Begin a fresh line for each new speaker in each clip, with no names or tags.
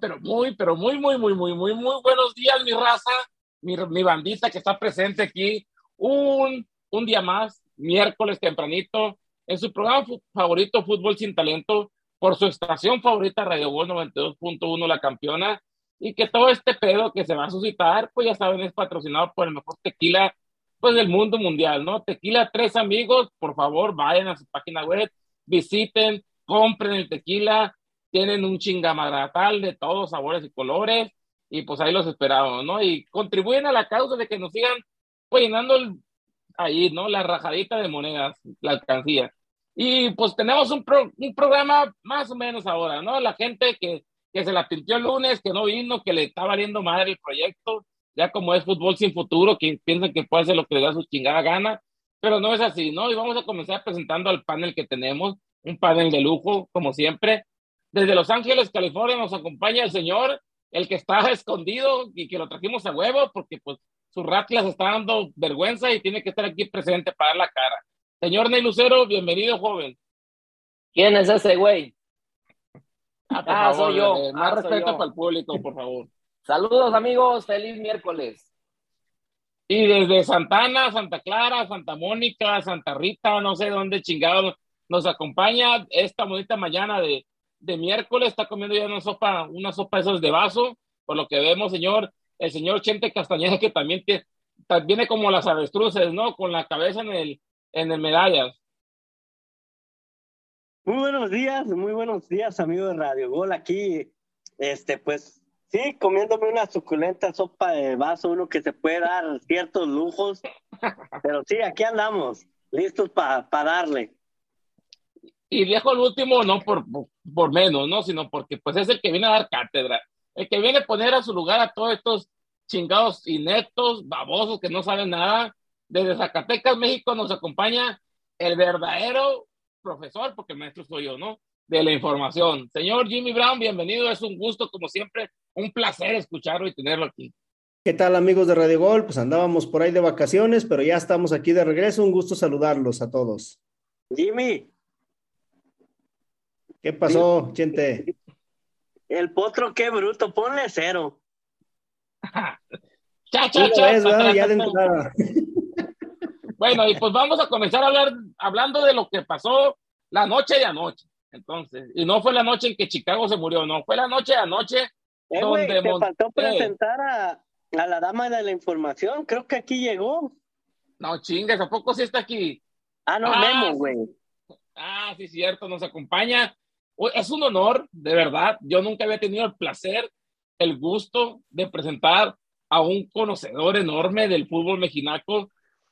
Pero muy, pero muy, muy, muy, muy, muy, muy buenos días, mi raza, mi, mi bandita que está presente aquí. Un, un día más, miércoles tempranito, en su programa favorito, Fútbol Sin Talento, por su estación favorita, Radio Gol 92.1, La Campeona, y que todo este pedo que se va a suscitar, pues ya saben, es patrocinado por el mejor tequila, pues del mundo mundial, ¿no? Tequila Tres Amigos, por favor, vayan a su página web, visiten, compren el tequila, tienen un chingamaratal de todos sabores y colores, y pues ahí los esperamos, ¿no? Y contribuyen a la causa de que nos sigan pues, llenando ahí, ¿no? La rajadita de monedas, la alcancía. Y pues tenemos un, un programa más o menos ahora, ¿no? La gente que, que se la pintió el lunes, que no vino, que le está valiendo madre el proyecto, ya como es fútbol sin futuro, que piensan que puede hacer lo que le da su chingada gana, pero no es así, ¿no? Y vamos a comenzar presentando al panel que tenemos, un panel de lujo, como siempre. Desde Los Ángeles, California, nos acompaña el señor, el que está escondido y que lo trajimos a huevo, porque pues su ratlas está dando vergüenza y tiene que estar aquí presente para dar la cara. Señor Ney Lucero, bienvenido, joven.
¿Quién es ese güey?
Ah, ah soy yo. Eh, más ah, respeto para el público, por favor.
Saludos, amigos. Feliz miércoles.
Y desde Santana, Santa Clara, Santa Mónica, Santa Rita, no sé dónde chingados nos acompaña esta bonita mañana de, de miércoles. Está comiendo ya una sopa, una sopa esos de vaso, por lo que vemos, señor el señor Chente Castañeda, que también tiene, viene como las avestruces, ¿no? Con la cabeza en el, en el medallas.
Muy buenos días, muy buenos días, amigos de Radio Gol. Aquí, este, pues, sí, comiéndome una suculenta sopa de vaso, uno que se puede dar ciertos lujos, pero sí, aquí andamos, listos para darle.
Y dejo el último, no por, por menos, ¿no? Sino porque, pues, es el que viene a dar cátedra el que viene a poner a su lugar a todos estos chingados ineptos, babosos que no saben nada. Desde Zacatecas, México, nos acompaña el verdadero profesor, porque el maestro soy yo, ¿no? De la información. Señor Jimmy Brown, bienvenido. Es un gusto, como siempre, un placer escucharlo y tenerlo aquí.
¿Qué tal, amigos de Radio Gol? Pues andábamos por ahí de vacaciones, pero ya estamos aquí de regreso. Un gusto saludarlos a todos.
Jimmy.
¿Qué pasó, gente?
El potro, qué bruto, ponle cero.
cha, cha, cha, ya bueno, y pues vamos a comenzar a hablar, hablando de lo que pasó la noche de anoche. Entonces, y no fue la noche en que Chicago se murió, no, fue la noche de anoche
eh, donde te faltó presentar a, a, la dama de la información, creo que aquí llegó.
No chingues, ¿a poco sí está aquí?
Ah, no, Memo, güey.
Ah, sí, cierto, nos acompaña es un honor, de verdad. Yo nunca había tenido el placer, el gusto de presentar a un conocedor enorme del fútbol mexicano,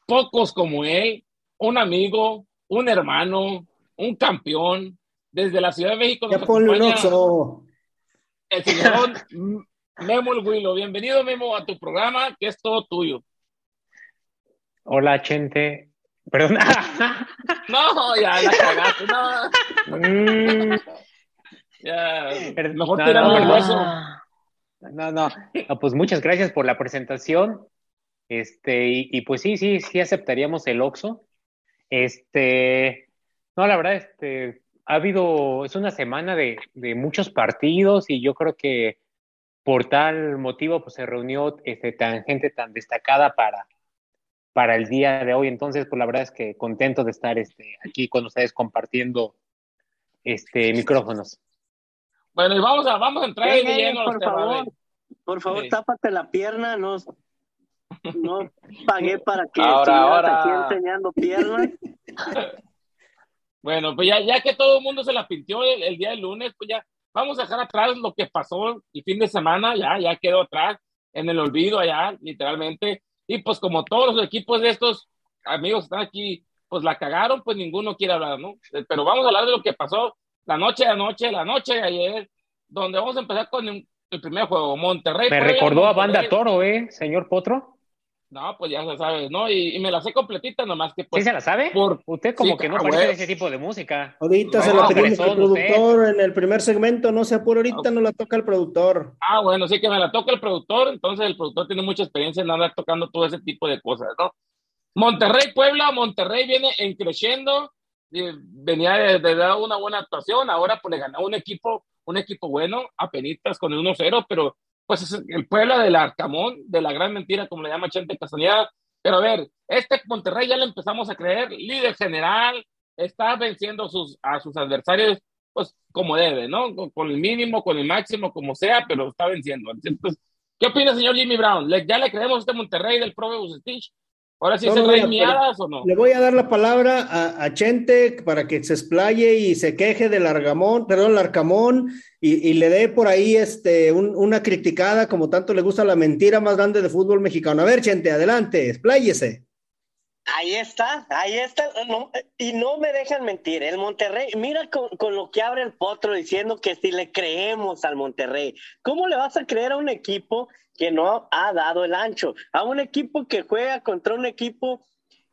pocos como él, un amigo, un hermano, un campeón, desde la Ciudad de México.
Ya
el señor Memo el Huilo. Bienvenido, Memo, a tu programa, que es todo tuyo.
Hola, gente. Perdón.
no, ya la cagaste, no. Mm. ya, mejor no, no, el hueso.
No, no, no, pues muchas gracias por la presentación. Este, y, y, pues sí, sí, sí aceptaríamos el Oxo. Este, no, la verdad, este, ha habido, es una semana de, de muchos partidos y yo creo que por tal motivo pues se reunió este, tan gente tan destacada para, para el día de hoy. Entonces, pues la verdad es que contento de estar este, aquí con ustedes compartiendo este micrófonos.
Bueno, y vamos a, vamos a entrar en lleno.
Por favor, por favor, tápate la pierna, no, no pagué para que
ahora, ahora...
aquí enseñando piernas.
bueno, pues ya, ya que todo el mundo se la pintió el, el, día del lunes, pues ya vamos a dejar atrás lo que pasó el fin de semana, ya, ya quedó atrás en el olvido allá, literalmente. Y pues como todos los equipos de estos amigos están aquí, pues la cagaron, pues ninguno quiere hablar, ¿no? Eh, pero vamos a hablar de lo que pasó la noche de anoche, la noche de ayer, donde vamos a empezar con el primer juego, Monterrey.
Me recordó a Banda Toro, ¿eh, señor Potro?
No, pues ya se sabe, ¿no? Y, me la sé completita, nomás que pues.
¿Sí se la sabe? Por... Usted como que no parece de ese tipo de música.
Ahorita se la pedimos al productor en el primer segmento, no se apura, ahorita no la toca el productor.
Ah, bueno, sí que me la toca el productor, entonces el productor tiene mucha experiencia en andar tocando todo ese tipo de cosas, ¿no? Monterrey, Puebla, Monterrey viene en creciendo, venía de, dar una buena actuación, ahora pues le ganó un equipo un equipo bueno, apenitas con el 1-0, pero pues es el Puebla del Arcamón, de la gran mentira, como le llama Chente Castañeda. Pero a ver, este Monterrey ya le empezamos a creer, líder general, está venciendo sus, a sus adversarios, pues como debe, ¿no? Con, el mínimo, con el máximo, como sea, pero está venciendo. Entonces, ¿qué opina, señor Jimmy Brown? ¿Ya le creemos a este Monterrey del Probe Bucetich? Ahora sí se no, miadas o no.
Le voy a dar la palabra a, a, Chente para que se explaye y se queje del Argamón, perdón, el Arcamón, y, y, le dé por ahí este, un, una criticada, como tanto le gusta la mentira más grande de fútbol mexicano. A ver, Chente, adelante, expláyese.
Ahí está, ahí está, y no me dejan mentir, el Monterrey, mira con, con, lo que abre el potro diciendo que si le creemos al Monterrey, ¿cómo le vas a creer a un equipo que no ha dado el ancho, a un equipo que juega contra un equipo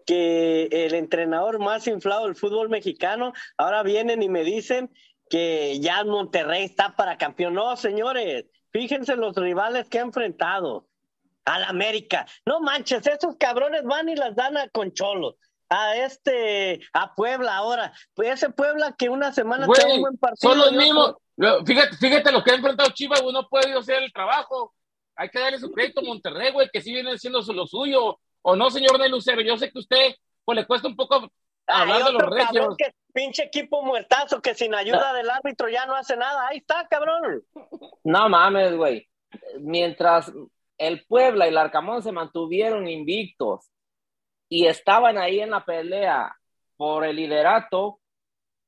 que el entrenador más inflado del fútbol mexicano, ahora vienen y me dicen que ya Monterrey está para campeón. No, señores, fíjense los rivales que ha enfrentado al América. No manches, esos cabrones van y las dan a Concholo. A este, a Puebla ahora. Pues ese Puebla que una semana
tiene un buen partido. Son los mismos. Fíjate, fíjate lo que ha enfrentado Chivas, uno puede hacer el trabajo hay que darle su crédito a Monterrey, güey, que sí viene siendo lo suyo. O no, señor de Lucero, yo sé que usted, pues le cuesta un poco hablar de los regios.
Que pinche equipo muertazo que sin ayuda del árbitro ya no hace nada. Ahí está, cabrón.
No mames, güey. Mientras el Puebla y el Arcamón se mantuvieron invictos y estaban ahí en la pelea por el liderato,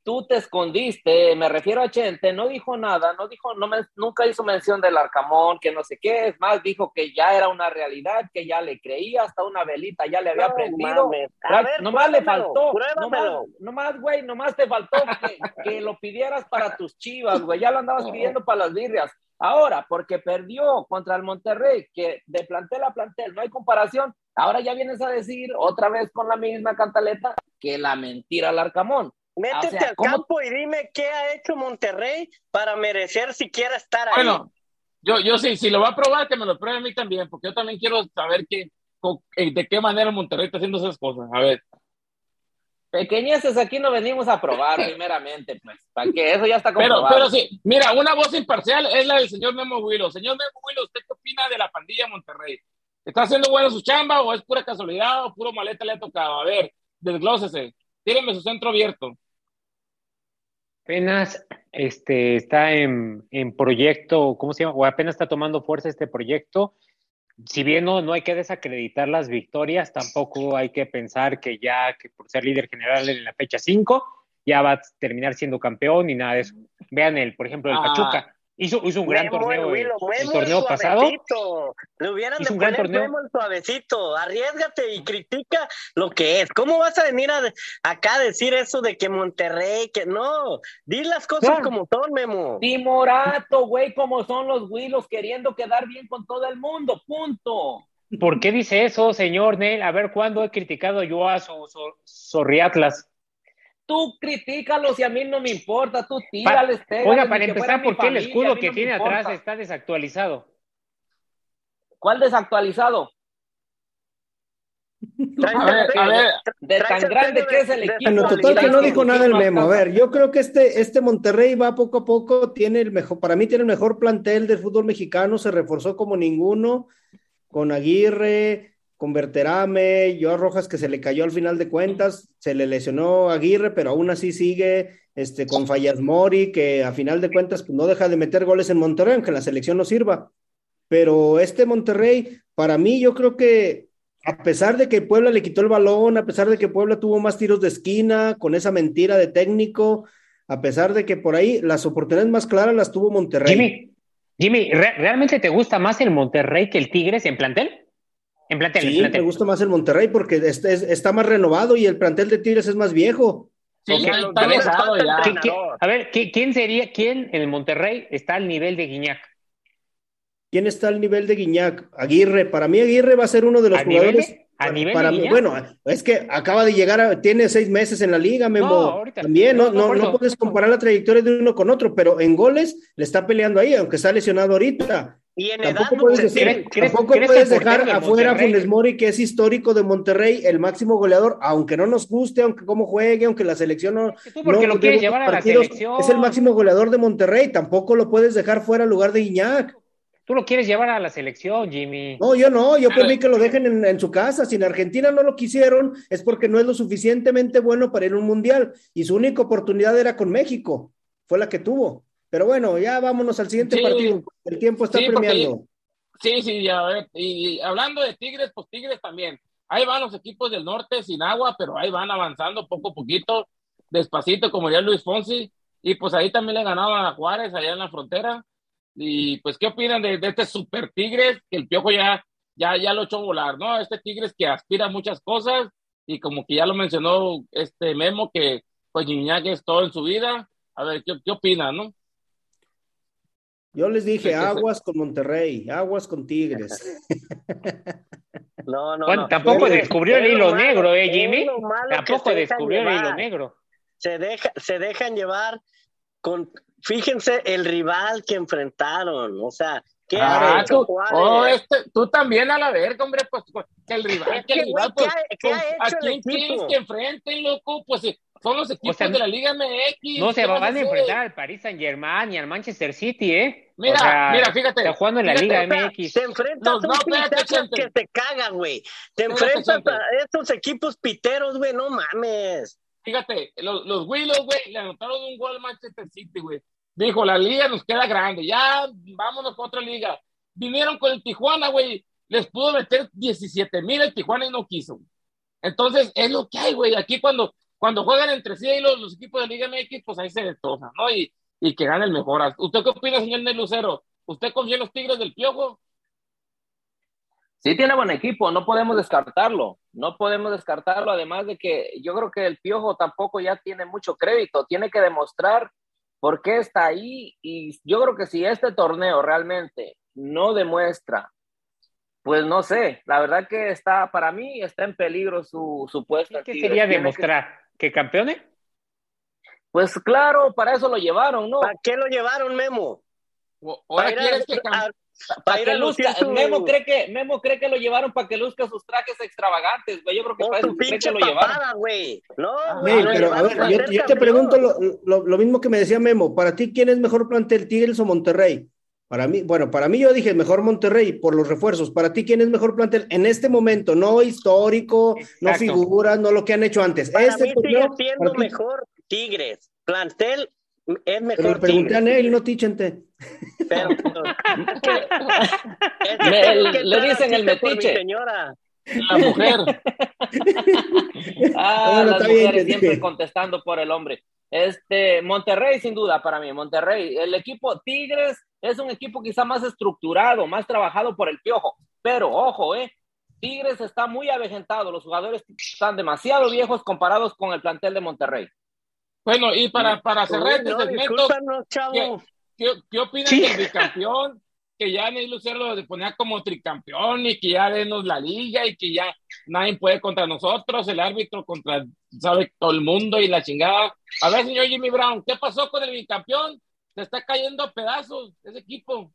tú te escondiste, me refiero a Chente, no dijo nada, no dijo, no me, nunca hizo mención del Arcamón, que no sé qué, es más, dijo que ya era una realidad, que ya le creía, hasta una velita ya le había aprendido. nomás le faltó, nomás, güey, nomás te faltó que, que, lo pidieras para tus chivas, güey, ya lo andabas pidiendo para las birrias. Ahora, porque perdió contra el Monterrey, que de plantel a plantel no hay comparación, ahora ya vienes a decir otra vez con la misma cantaleta que la mentira al Arcamón.
Métete al campo y dime qué ha hecho Monterrey para merecer siquiera estar ahí. Bueno,
yo, yo sí, si lo va a probar, que me lo pruebe a mí también, porque yo también quiero saber que, eh, de qué manera Monterrey está haciendo esas cosas. A ver.
Pequeñeces aquí no venimos a probar primeramente, pues, para que eso ya está comprobado.
Pero, pero sí, mira, una voz imparcial es la del señor Memo Huilo. Señor Memo Huilo, ¿usted qué opina de la pandilla Monterrey? ¿Está haciendo buena su chamba o es pura casualidad o puro maleta le ha tocado? A ver, desglósese, tírenme su centro abierto.
Apenas este, está en, en, proyecto, ¿cómo se llama? O apenas está tomando fuerza este proyecto. Si bien no, no hay que desacreditar las victorias, tampoco hay que pensar que ya, que por ser líder general en la fecha 5, ya va a terminar siendo campeón y nada de eso. Vean el, por ejemplo, el ah, Pachuca. Hizo, hizo un gran torneo el, torneo pasado.
Le hubieran hizo de un gran torneo. el suavecito. Arriesgate y critica lo que es. ¿Cómo vas a venir acá a decir eso de que Monterrey, que no? Di las cosas como son, Memo.
Timorato, güey, como son los Willos queriendo quedar bien con todo el mundo. Punto.
¿Por qué dice eso, señor Nel? A ver, ¿cuándo he criticado yo a su, su Sorriatlas?
Tú critícalos y a mí no me importa, tú tírales.
Oiga, para empezar, ¿por qué el escudo que tiene atrás está desactualizado?
¿Cuál desactualizado?
A ver, a ver,
de tan grande que es el equipo. Bueno,
total que no dijo nada el memo. A ver, yo creo que este, este Monterrey va poco a poco, tiene el mejor, para mí tiene el mejor plantel del fútbol mexicano, se reforzó como ninguno, con Aguirre, con Berterame, Joao Rojas que se le cayó al final de cuentas, se le lesionó Aguirre, pero aún así sigue este, con Fallas Mori, que a final de cuentas pues, no deja de meter goles en Monterrey, aunque la selección no sirva. Pero este Monterrey, para mí, yo creo que a pesar de que Puebla le quitó el balón, a pesar de que Puebla tuvo más tiros de esquina, con esa mentira de técnico, a pesar de que por ahí las oportunidades más claras las tuvo Monterrey.
Jimmy, Jimmy, ¿realmente te gusta más el Monterrey que el Tigres en plantel? En plantel,
sí, me gusta más el Monterrey porque está más renovado y el plantel de Tigres es más viejo.
Sí, a ver, ¿quién sería, quién en el Monterrey está al nivel de Guiñac?
¿Quién está al nivel de Guiñac? Aguirre. Para mí Aguirre va a ser uno de los jugadores. ¿A nivel para mí, bueno, es que acaba de llegar, tiene seis meses en la liga, Memo. También no, no, no, puedes comparar la trayectoria de uno con otro, pero en goles le está peleando ahí, aunque está lesionado ahorita
Y en
Tampoco
edad,
puedes,
pues,
decir-
¿crees- crees-
tampoco puedes dejar afuera a Funes Mori, que es histórico de Monterrey, el máximo goleador, aunque no nos guste, aunque cómo juegue, aunque la selección no.
Tú porque
no
lo quieres llevar a la selección.
Es el máximo goleador de Monterrey, tampoco lo puedes dejar fuera al lugar de Guiñac.
Tú lo quieres llevar a la selección, Jimmy.
No, yo no, yo mí que lo dejen en, en su casa. Si en Argentina no lo quisieron, es porque no es lo suficientemente bueno para ir a un mundial. Y su única oportunidad era con México, fue la que tuvo. Pero bueno, ya vámonos al siguiente
Sí.
partido. El tiempo está
Sí, porque
premiando.
Sí, sí, ya, y hablando de Tigres, pues Tigres también. Ahí van los equipos del norte sin agua, pero ahí van avanzando poco a poquito, despacito, como ya Luis Fonsi. Y pues ahí también le ganaban a Juárez, allá en la frontera. Y pues, ¿qué opinan de, de este super Tigres? Que el piojo ya, ya, ya lo echó volar, ¿no? Este Tigres que aspira a muchas cosas y como que ya lo mencionó este Memo, que pues Gignac es todo en su vida. A ver, ¿qué, qué opinan, no?
Yo les dije, aguas con Monterrey, aguas con Tigres.
No, no,
Bueno,
no.
tampoco
Es-
descubrió el hilo
malo,
negro, ¿eh, Jimmy? Tampoco
se dejan
descubrió el hilo
llevar.
negro.
Se, deja, se dejan llevar con, fíjense el rival que enfrentaron, o sea, ¿qué ha
Ah,
hecho
tú, oh, este, tú también a la verga, hombre, pues, pues, que el rival, que el rival, pues,
¿qué ha- qué ha hecho
¿a quién quieres que enfrenten, loco? Pues eh, son los equipos
sea,
de la Liga MX.
No se
¿qué vas
van a enfrentar al Paris Saint Germain y al Manchester City, ¿eh?
Mira,
O sea,
mira, fíjate,
Está jugando en la
fíjate,
Liga MX.
Te enfrentas
No, no,
a
Chente.
que te caga, güey. Te enfrentas a estos equipos piteros, güey, no mames.
Fíjate, los, los Willows, güey, le anotaron un gol al Manchester City, güey. Dijo, la liga nos queda grande, ya vámonos con otra liga. Vinieron con el Tijuana, güey, les pudo meter 17 mil el Tijuana y no quiso. Entonces, es lo que hay, güey. Aquí cuando, cuando juegan entre sí los, los equipos de Liga MX, pues ahí se destrozan, ¿no? Y, y que gane el mejor. ¿Usted qué opina, señor Nel Lucero? ¿Usted confía en los Tigres del Piojo?
Sí tiene buen equipo, no podemos descartarlo, no podemos descartarlo, además de que yo creo que el Piojo tampoco ya tiene mucho crédito, tiene que demostrar por qué está ahí y yo creo que si este torneo realmente no demuestra, pues no sé, la verdad que está, para mí está en peligro su, su puesto.
¿Qué
Tigres.
sería
Tiene que-
demostrar? ¿Que campeone?
Pues claro, para eso lo llevaron, ¿no?
¿Para qué lo llevaron, Memo?
Ahora
Para
quieres que cam-
a-
Para
para ir
que
a lucir
luzca,
su-
Memo cree que Memo cree que lo llevaron para que luzca sus trajes extravagantes, güey. Yo creo que para eso cree que lo llevaron.
papada, güey. No,
Ah,
güey,
Nel,
lo
pero a
llevaron
ver,
para
yo, te pregunto lo, lo- lo mismo que me decía Memo. Para ti, ¿quién es mejor plantel, Tigres o Monterrey? Para mí, bueno, para mí yo dije mejor Monterrey por los refuerzos. Para ti, ¿quién es mejor plantel en este momento? No histórico, no figuras, no lo que han hecho antes.
Para
este
mí sigue
torneo,
siendo
ti-
mejor Tigres. Plantel es
Pero
mejor
le pregunté a. Nel, no Tichente.
Pero, es
Me-
que
le dicen el metiche.
señora.
la mujer.
Ah,
Bueno,
las
bien,
mujeres siempre
dije.
contestando por el hombre. Este, Monterrey, sin duda, para mí, Monterrey. El equipo Tigres es un equipo quizá más estructurado, más trabajado por el piojo. Pero, ojo, eh, Tigres está muy avejentado. Los jugadores están demasiado viejos comparados con el plantel de Monterrey.
Bueno, y para, para cerrar
Uy,
este
no,
segmento,
chavo.
¿qué, qué opinan
Sí.
del bicampeón? Que ya Neil Lucero lo ponía como tricampeón y que ya denos la liga y que ya nadie puede contra nosotros, el árbitro contra, sabe, todo el mundo y la chingada. A ver, señor Jimmy Brown, ¿qué pasó con el bicampeón? Se está cayendo a pedazos ese equipo.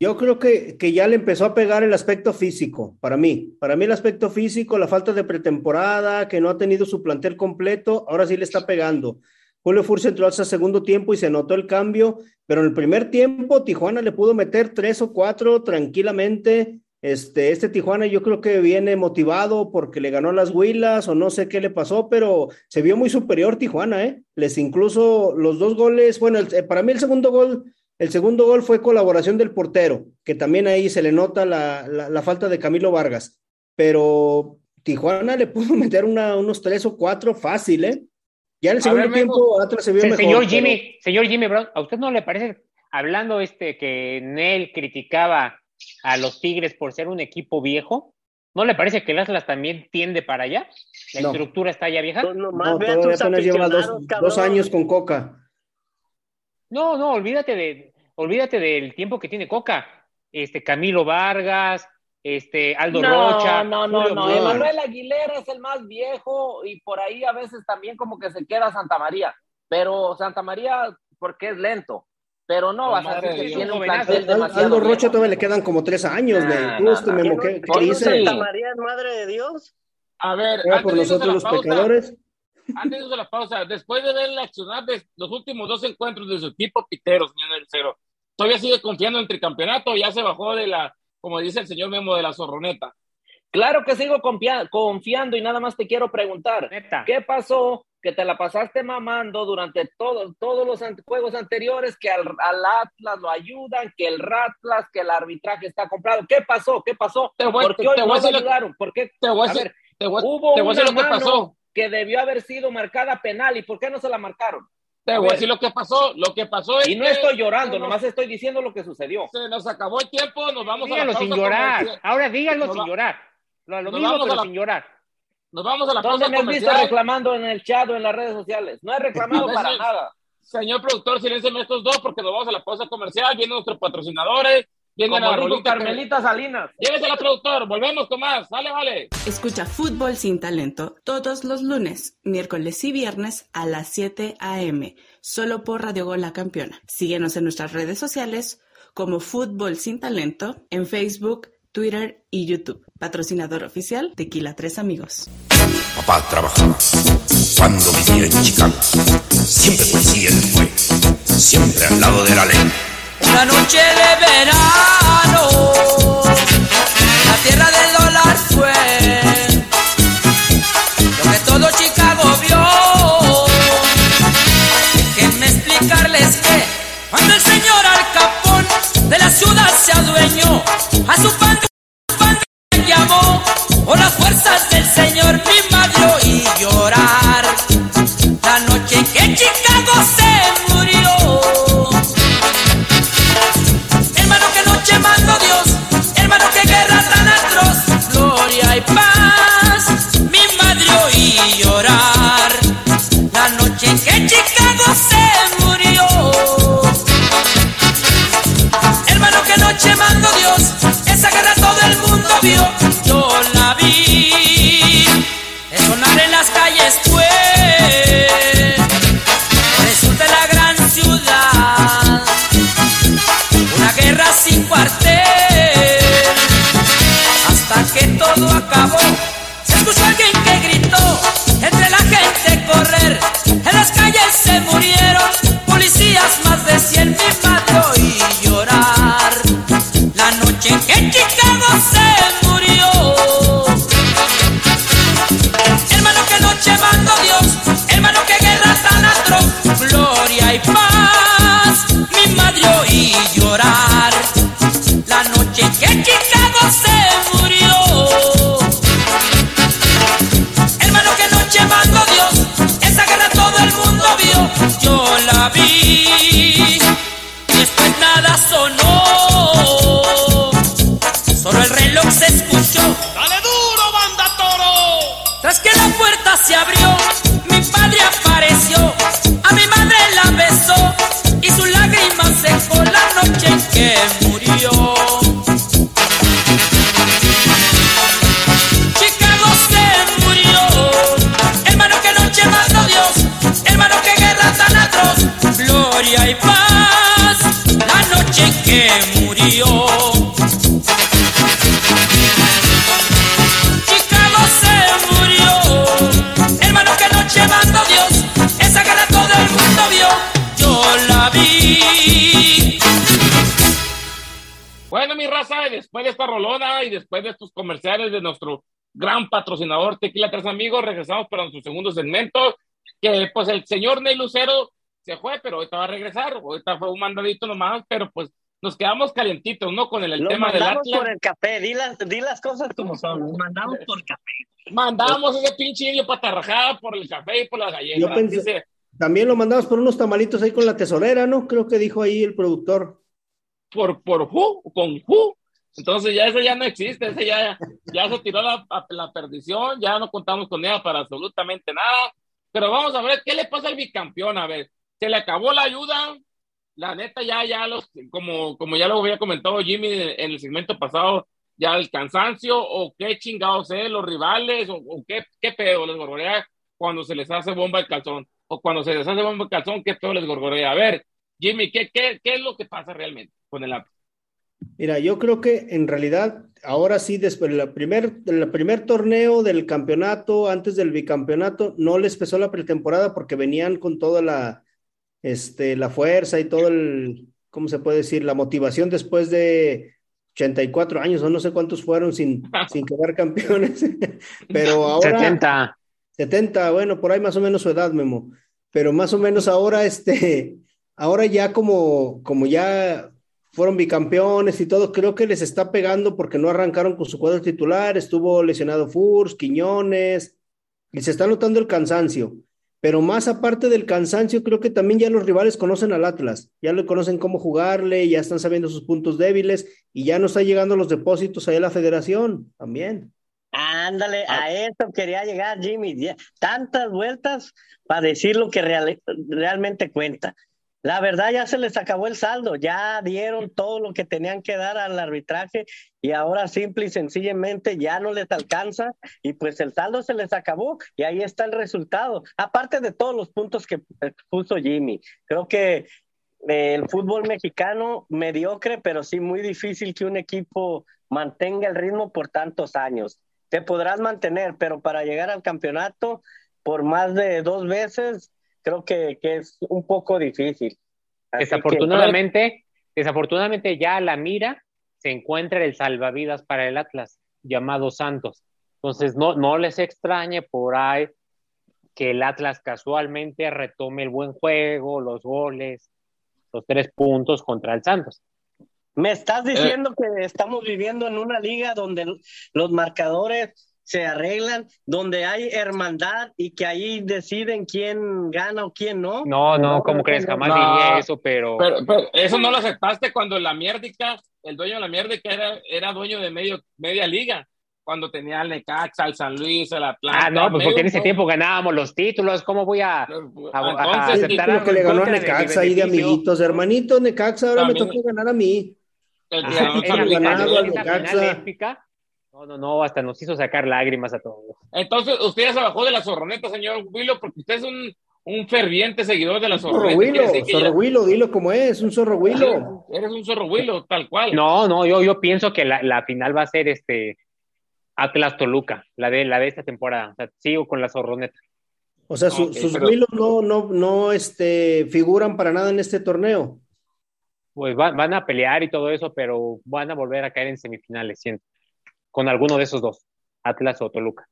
Yo creo que, que ya le empezó a pegar el aspecto físico, para mí. Para mí el aspecto físico, la falta de pretemporada, que no ha tenido su plantel completo, ahora sí le está pegando. Julio Furcio entró hasta segundo tiempo y se notó el cambio, pero en el primer tiempo Tijuana le pudo meter tres o cuatro tranquilamente. Este, este Tijuana yo creo que viene motivado porque le ganó las Huilas o no sé qué le pasó, pero se vio muy superior Tijuana, ¿eh? Les incluso los dos goles, bueno, el- eh, para mí el segundo gol el segundo gol fue colaboración del portero, que también ahí se le nota la, la, la falta de Camilo Vargas. Pero Tijuana le pudo meter una, unos tres o cuatro fácil, ¿eh? Ya en el
A
segundo
ver,
tiempo Atlas se vio
Se-
mejor.
señor
pero-
Jimmy, señor Jimmy Brown, ¿a usted no le parece, hablando este que Nel criticaba a los Tigres por ser un equipo viejo, ¿no le parece que el Atlas también tiende para allá? ¿La
No.
estructura está ya vieja?
Pues
No, todavía apenas lleva dos, años con Coca.
No, no, olvídate de, olvídate del tiempo que tiene Coca. Este Camilo Vargas, este Aldo
no,
Rocha.
no, no,
Julio
no.
Furcio.
Emanuel Aguilera es el más viejo y por ahí a veces también como que se queda Santa María. Pero Santa María, porque es lento. Pero no vas a decir que tiene un plantel demasiado.
Aldo Rocha todavía le quedan como tres años, güey. Tú, este Memo, ¿qué,
¿qué dice? María es madre de Dios?
A ver,
por nosotros los pecadores.
Antes de la pausa, después de ver el accionar de los últimos dos encuentros de su equipo pitero, señor del Cero, ¿todavía sigue confiando en el tricampeonato? ¿Ya se bajó de la, como dice el señor Memo, de la zorroneta?
Claro que sigo confiando y nada más te quiero preguntar, ¿qué pasó que te la pasaste mamando durante todo, todos los juegos anteriores, que al, Atlas lo ayudan, que el Ratlas, que el arbitraje está comprado. ¿Qué pasó? ¿Qué pasó? ¿Por qué hoy no lo ayudaron? ¿Por qué?
Te voy a, decir, hubo
una lo que pasó. que debió haber sido marcada penal. ¿Y por qué no se la marcaron?
Te voy a decir lo que pasó. Lo que pasó es
Y no estoy llorando, nomás estoy diciendo lo que sucedió.
Se nos acabó el tiempo, nos vamos
a la sin llorar. Ahora díganlo sin llorar. Lo, mismo, pero sin llorar.
Nos vamos a la
¿Dónde me has visto reclamando en el chat o en las redes sociales? No he reclamado para nada.
Señor productor, silencien estos dos porque nos vamos a la pausa comercial. Vienen nuestros patrocinadores. Vienen
a la Carmelita Salinas.
Llévese la productor. Volvemos con más. Vale, vale.
Escucha Fútbol Sin Talento todos los lunes, miércoles y viernes a las 7 a.m. Solo por Radio Gol La Campeona. Síguenos en nuestras redes sociales como Fútbol Sin Talento en Facebook, Twitter y YouTube. Patrocinador oficial Tequila Tres Amigos.
Papá trabajaba cuando vivía en Chicago. Siempre policía él fue, siempre al lado de la ley.
Una noche de verano, la tierra del dólar fue lo que todo Chicago vio. Déjenme explicarles que cuando el señor Al Capón de la ciudad se adueñó, a su padre por las fuerzas del Señor mi madre y llorar. La noche en que Chicago se murió. Hermano, que noche mandó Dios, hermano, que guerra tan atroz, gloria y paz, mi madre y llorar. La noche en que Chicago se murió. Hermano, que noche mandó Dios, esa guerra después
de estos comerciales de nuestro gran patrocinador Tequila Tres Amigos, regresamos para nuestro segundo segmento, que pues el señor Ney Lucero se fue, pero ahorita va a regresar. Ahorita fue un mandadito nomás, pero pues nos quedamos calientitos, ¿no? Con el, el tema del Atlas.
por el café, di las, di las cosas como son. Lo mandamos por café.
Mandamos ese pinche indio patarrajada por el café y por las galletas. Yo pensé,
también lo mandamos por unos tamalitos ahí con la tesorera, ¿no? Creo que dijo ahí el productor.
Por, por Ju, con Ju. Entonces ya eso ya no existe, ese ya, ya se tiró la, la perdición, ya no contamos con ella para absolutamente nada. Pero vamos a ver qué le pasa al bicampeón, a ver se le acabó la ayuda. La neta, ya, ya los, como, como ya lo había comentado Jimmy en el segmento pasado, ya el cansancio o qué chingados es, los rivales o, qué, qué pedo les gorgorea cuando se les hace bomba el calzón o cuando se les hace bomba el calzón, qué pedo les gorgorea. A ver, Jimmy, ¿qué, qué, qué es lo que pasa realmente con el Atlas?
Mira, yo creo que en realidad ahora sí, después del primer, del primer torneo del campeonato, antes del bicampeonato, no les pesó la pretemporada porque venían con toda la, este, la fuerza y todo el, ¿cómo se puede decir? La motivación después de 84 años o no sé cuántos fueron sin, sin quedar campeones, pero ahora...
70.
70, bueno, por ahí más o menos su edad, Memo, pero más o menos ahora, este, ahora ya como, como ya fueron bicampeones y todo, creo que les está pegando porque no arrancaron con su cuadro titular, estuvo lesionado Furs, Quiñones, y se está notando el cansancio. Pero más aparte del cansancio, creo que también ya los rivales conocen al Atlas, ya le conocen cómo jugarle, ya están sabiendo sus puntos débiles y ya no está llegando los depósitos ahí a la federación también.
Ándale, a eso quería llegar, Jimmy. Tantas vueltas para decir lo que real, realmente cuenta. La verdad ya se les acabó el saldo, ya dieron todo lo que tenían que dar al arbitraje y ahora simple y sencillamente ya no les alcanza y pues el saldo se les acabó y ahí está el resultado. Aparte de todos los puntos que puso Jimmy, creo que eh, el fútbol mexicano mediocre, pero sí muy difícil que un equipo mantenga el ritmo por tantos años. Te podrás mantener, pero para llegar al campeonato por más de dos veces creo que, que es un poco difícil.
Así desafortunadamente, que... desafortunadamente ya a la mira se encuentra el salvavidas para el Atlas, llamado Santos. Entonces, no, no les extrañe por ahí que el Atlas casualmente retome el buen juego, los goles, los tres puntos contra el Santos.
Me estás diciendo eh. que estamos viviendo en una liga donde los marcadores se arreglan, donde hay hermandad y que ahí deciden quién gana o quién no.
No, no, ¿cómo crees? Jamás diría eso, pero...
pero... eso no lo aceptaste cuando la mierdica, el dueño de la mierdica era, era dueño de medio, media liga, cuando tenía al Necaxa, al San Luis, al Atlanta.
Ah, no, pues porque en ese tiempo ganábamos los títulos, ¿cómo voy a, a,
a aceptar el que le ganó a Necaxa ahí de amiguitos, hermanito Necaxa, ahora me toca ganar a mí.
El que ganó al Necaxa. No, no, no, hasta nos hizo sacar lágrimas a todos.
Entonces, usted ya se bajó de la zorroneta, señor Willo, porque usted es un, un ferviente seguidor de la zorroneta.
Zorro Zorro Willo, dilo como es, un zorro Willo.
Eres un zorro Willo, tal cual.
No, no, yo, yo pienso que la, la final va a ser este Atlas Toluca, la de, la de esta temporada. O sea, sigo con la zorroneta.
O sea, su, sus pero... no, no, no este, figuran para nada en este torneo.
Pues van, van a pelear y todo eso, pero van a volver a caer en semifinales, siento con alguno de esos dos, Atlas o Toluca.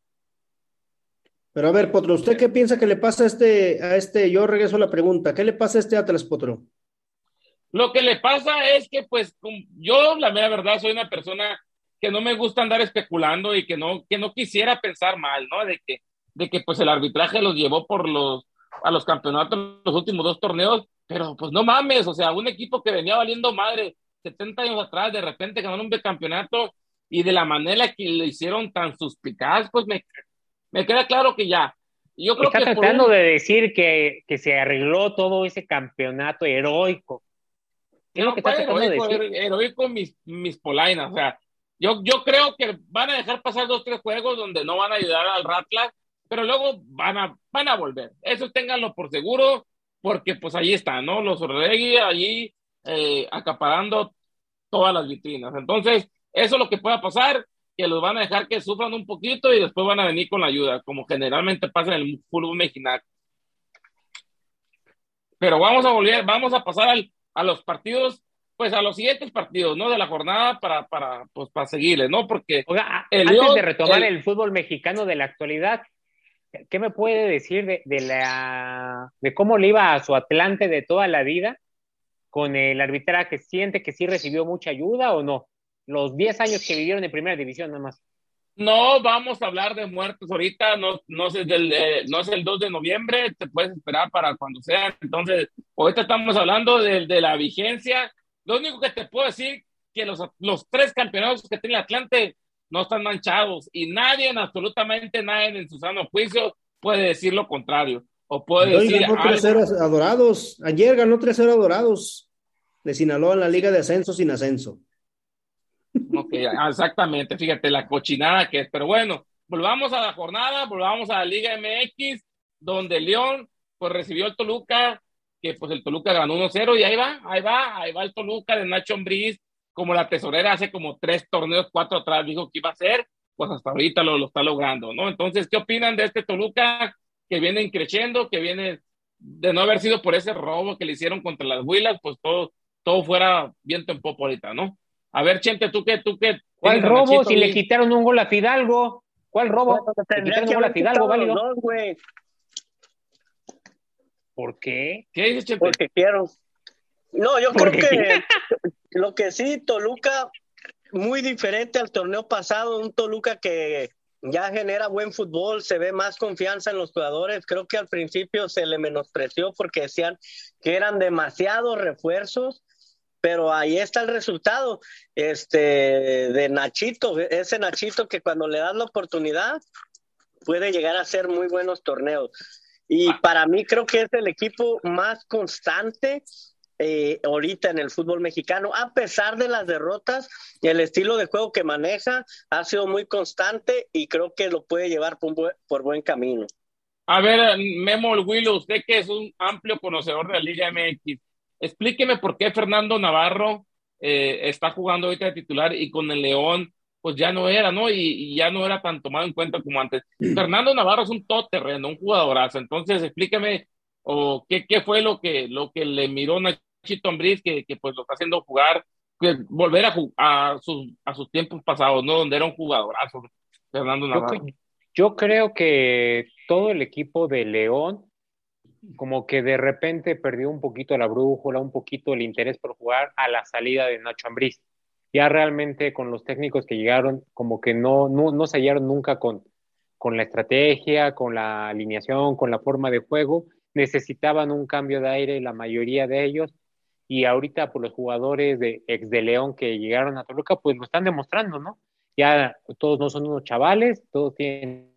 Pero a ver, Potro, ¿usted qué piensa que le pasa a este, a este? Yo regreso a la pregunta, ¿qué le pasa a este Atlas, Potro?
Lo que le pasa es que, pues, yo, la mera verdad, soy una persona que no me gusta andar especulando y que no, que no quisiera pensar mal, ¿no? De que, de que, pues, el arbitraje los llevó por los, a los campeonatos los últimos dos torneos, pero, pues, no mames, o sea, un equipo que venía valiendo madre 70 años atrás, de repente ganó un campeonato y de la manera que lo hicieron tan suspicaz, pues me, me queda claro que ya. Yo creo
Está
que
tratando un... de decir que, que, se arregló todo ese campeonato heroico.
¿Qué es lo que está tratando heroico, de decir? Heroico mis, mis polainas. O sea, yo, yo creo que van a dejar pasar dos, tres juegos donde no van a ayudar al Ratlas, pero luego van a, van a volver. Eso ténganlo por seguro, porque pues ahí están, ¿no? Los Orregui allí eh, acaparando todas las vitrinas. Entonces, eso es lo que pueda pasar, que los van a dejar que sufran un poquito y después van a venir con la ayuda, como generalmente pasa en el fútbol mexicano. Pero vamos a volver, vamos a pasar al, a los partidos, pues a los siguientes partidos, ¿no? De la jornada para, para, pues, para seguirle, ¿no? Porque
Oiga, el antes León, de retomar el... el... fútbol mexicano de la actualidad, ¿qué me puede decir de, de, la, de cómo le iba a su Atlante de toda la vida con el arbitraje? ¿Siente que sí recibió mucha ayuda o no? Los 10 años que vivieron en primera división nada más.
No vamos a hablar de muertos ahorita, no, no, es el, eh, no es el 2 de noviembre, te puedes esperar para cuando sea. Entonces, ahorita estamos hablando de, de la vigencia. Lo único que te puedo decir que los, los tres campeonatos que tiene el Atlante no están manchados y nadie, absolutamente nadie en su sano juicio puede decir lo contrario. O puede
Hoy
decir.
ganó 3-0 adorados. Ayer ganó 3-0 adorados de Sinaloa en la Liga de Ascenso sin ascenso.
Ok, exactamente, fíjate la cochinada que es. Pero bueno, volvamos a la jornada, volvamos a la Liga MX, donde León pues recibió el Toluca que pues el Toluca ganó 1-0 y ahí va, ahí va, ahí va el Toluca de Nacho Ambriz, como la tesorera hace como tres torneos, cuatro atrás dijo que iba a hacer, pues hasta ahorita lo, lo está logrando, ¿no? Entonces, ¿qué opinan de este Toluca que viene creciendo, que viene de no haber sido por ese robo que le hicieron contra las Huilas, pues todo, todo fuera viento en popo ahorita, ¿no? A ver, Chente, tú qué, tú qué.
¿Cuál robo
Nachito
si le quitaron un gol a Fidalgo? ¿Cuál robo?
Bueno,
Le quitaron un gol a Fidalgo, válido.
dos, güey,
¿Por qué?
¿Qué dices, Chente?
porque quiero. No, yo
¿Por
creo
qué?
que lo que sí, Toluca, muy diferente al torneo pasado, un Toluca que ya genera buen fútbol, se ve más confianza en los jugadores. Creo que al principio se le menospreció porque decían que eran demasiados refuerzos, pero ahí está el resultado este, de Nachito, ese Nachito que cuando le das la oportunidad puede llegar a ser muy buenos torneos. Y para mí creo que es el equipo más constante eh, ahorita en el fútbol mexicano, a pesar de las derrotas, el estilo de juego que maneja ha sido muy constante y creo que lo puede llevar por, buen- por buen camino.
A ver, Memo Willow, usted que es un amplio conocedor de la Liga MX, explíqueme por qué Fernando Navarro eh, está jugando ahorita de titular y con el León, pues ya no era, ¿no? Y, y ya no era tan tomado en cuenta como antes. Fernando Navarro es un todoterreno, un jugadorazo. Entonces, explíqueme o qué, qué fue lo que, lo que le miró Nachito Ambriz que, que pues lo está haciendo jugar, que volver a, a, sus, a sus tiempos pasados, ¿no? Donde era un jugadorazo, Fernando Navarro.
yo creo que todo el equipo de León como que de repente perdió un poquito la brújula, un poquito el interés por jugar a la salida de Nacho Ambriz. Ya realmente con los técnicos que llegaron, como que no, no, no se hallaron nunca con, con la estrategia, con la alineación, con la forma de juego. Necesitaban un cambio de aire la mayoría de ellos. Y ahorita, pues los jugadores de ex de León que llegaron a Toluca, pues lo están demostrando, ¿no? Ya todos no son unos chavales, todos tienen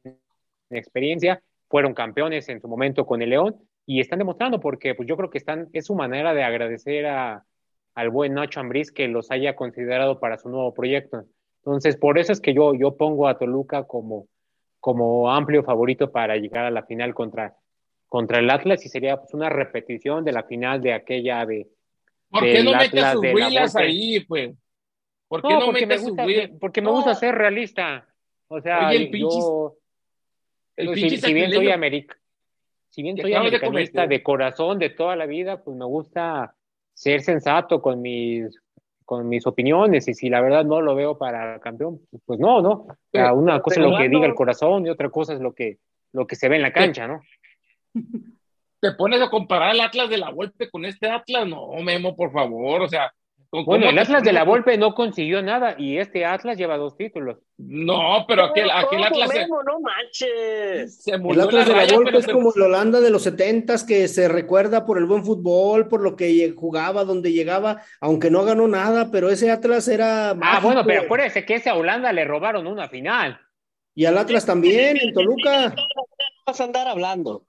experiencia, fueron campeones en su momento con el León y están demostrando porque pues yo creo que están, es su manera de agradecer a, al buen Nacho Ambriz que los haya considerado para su nuevo proyecto. Entonces, por eso es que yo, yo pongo a Toluca como, como amplio favorito para llegar a la final contra, contra el Atlas y sería pues una repetición de la final de aquella de...
¿Por qué no mete a
Atlas
sus
de la
Huilas
Volpe.
ahí, pues? ¿Por qué
No,
no,
porque me
sus
gusta, porque me
No,
gusta ser realista. O sea,
Oye, el
si, si bien soy
sacrilegio.
Si bien soy americanista de corazón de toda la vida, pues me gusta ser sensato con mis con mis opiniones y si la verdad no lo veo para campeón, pues no, no. O sea, una cosa es lo que diga el corazón y otra cosa es lo que lo que se ve en la cancha, ¿no?
¿Te pones a comparar el Atlas de la Volpe con este Atlas? No, Memo, por favor, o sea... ¿con-
Bueno, el Atlas de la Volpe no consiguió nada y este Atlas lleva dos títulos.
No, pero aquel, aquel
¿Cómo,
Atlas se,
no manches.
se
El Atlas de la
raya,
Volpe es
se-
como el Holanda de los setentas que se recuerda por el buen fútbol, por lo que jugaba, donde llegaba, aunque no ganó nada, pero ese Atlas era
Ah,
mágico.
bueno, pero acuérdese que ese a Holanda le robaron una final.
Y al Atlas también, en Toluca.
Vas a andar hablando.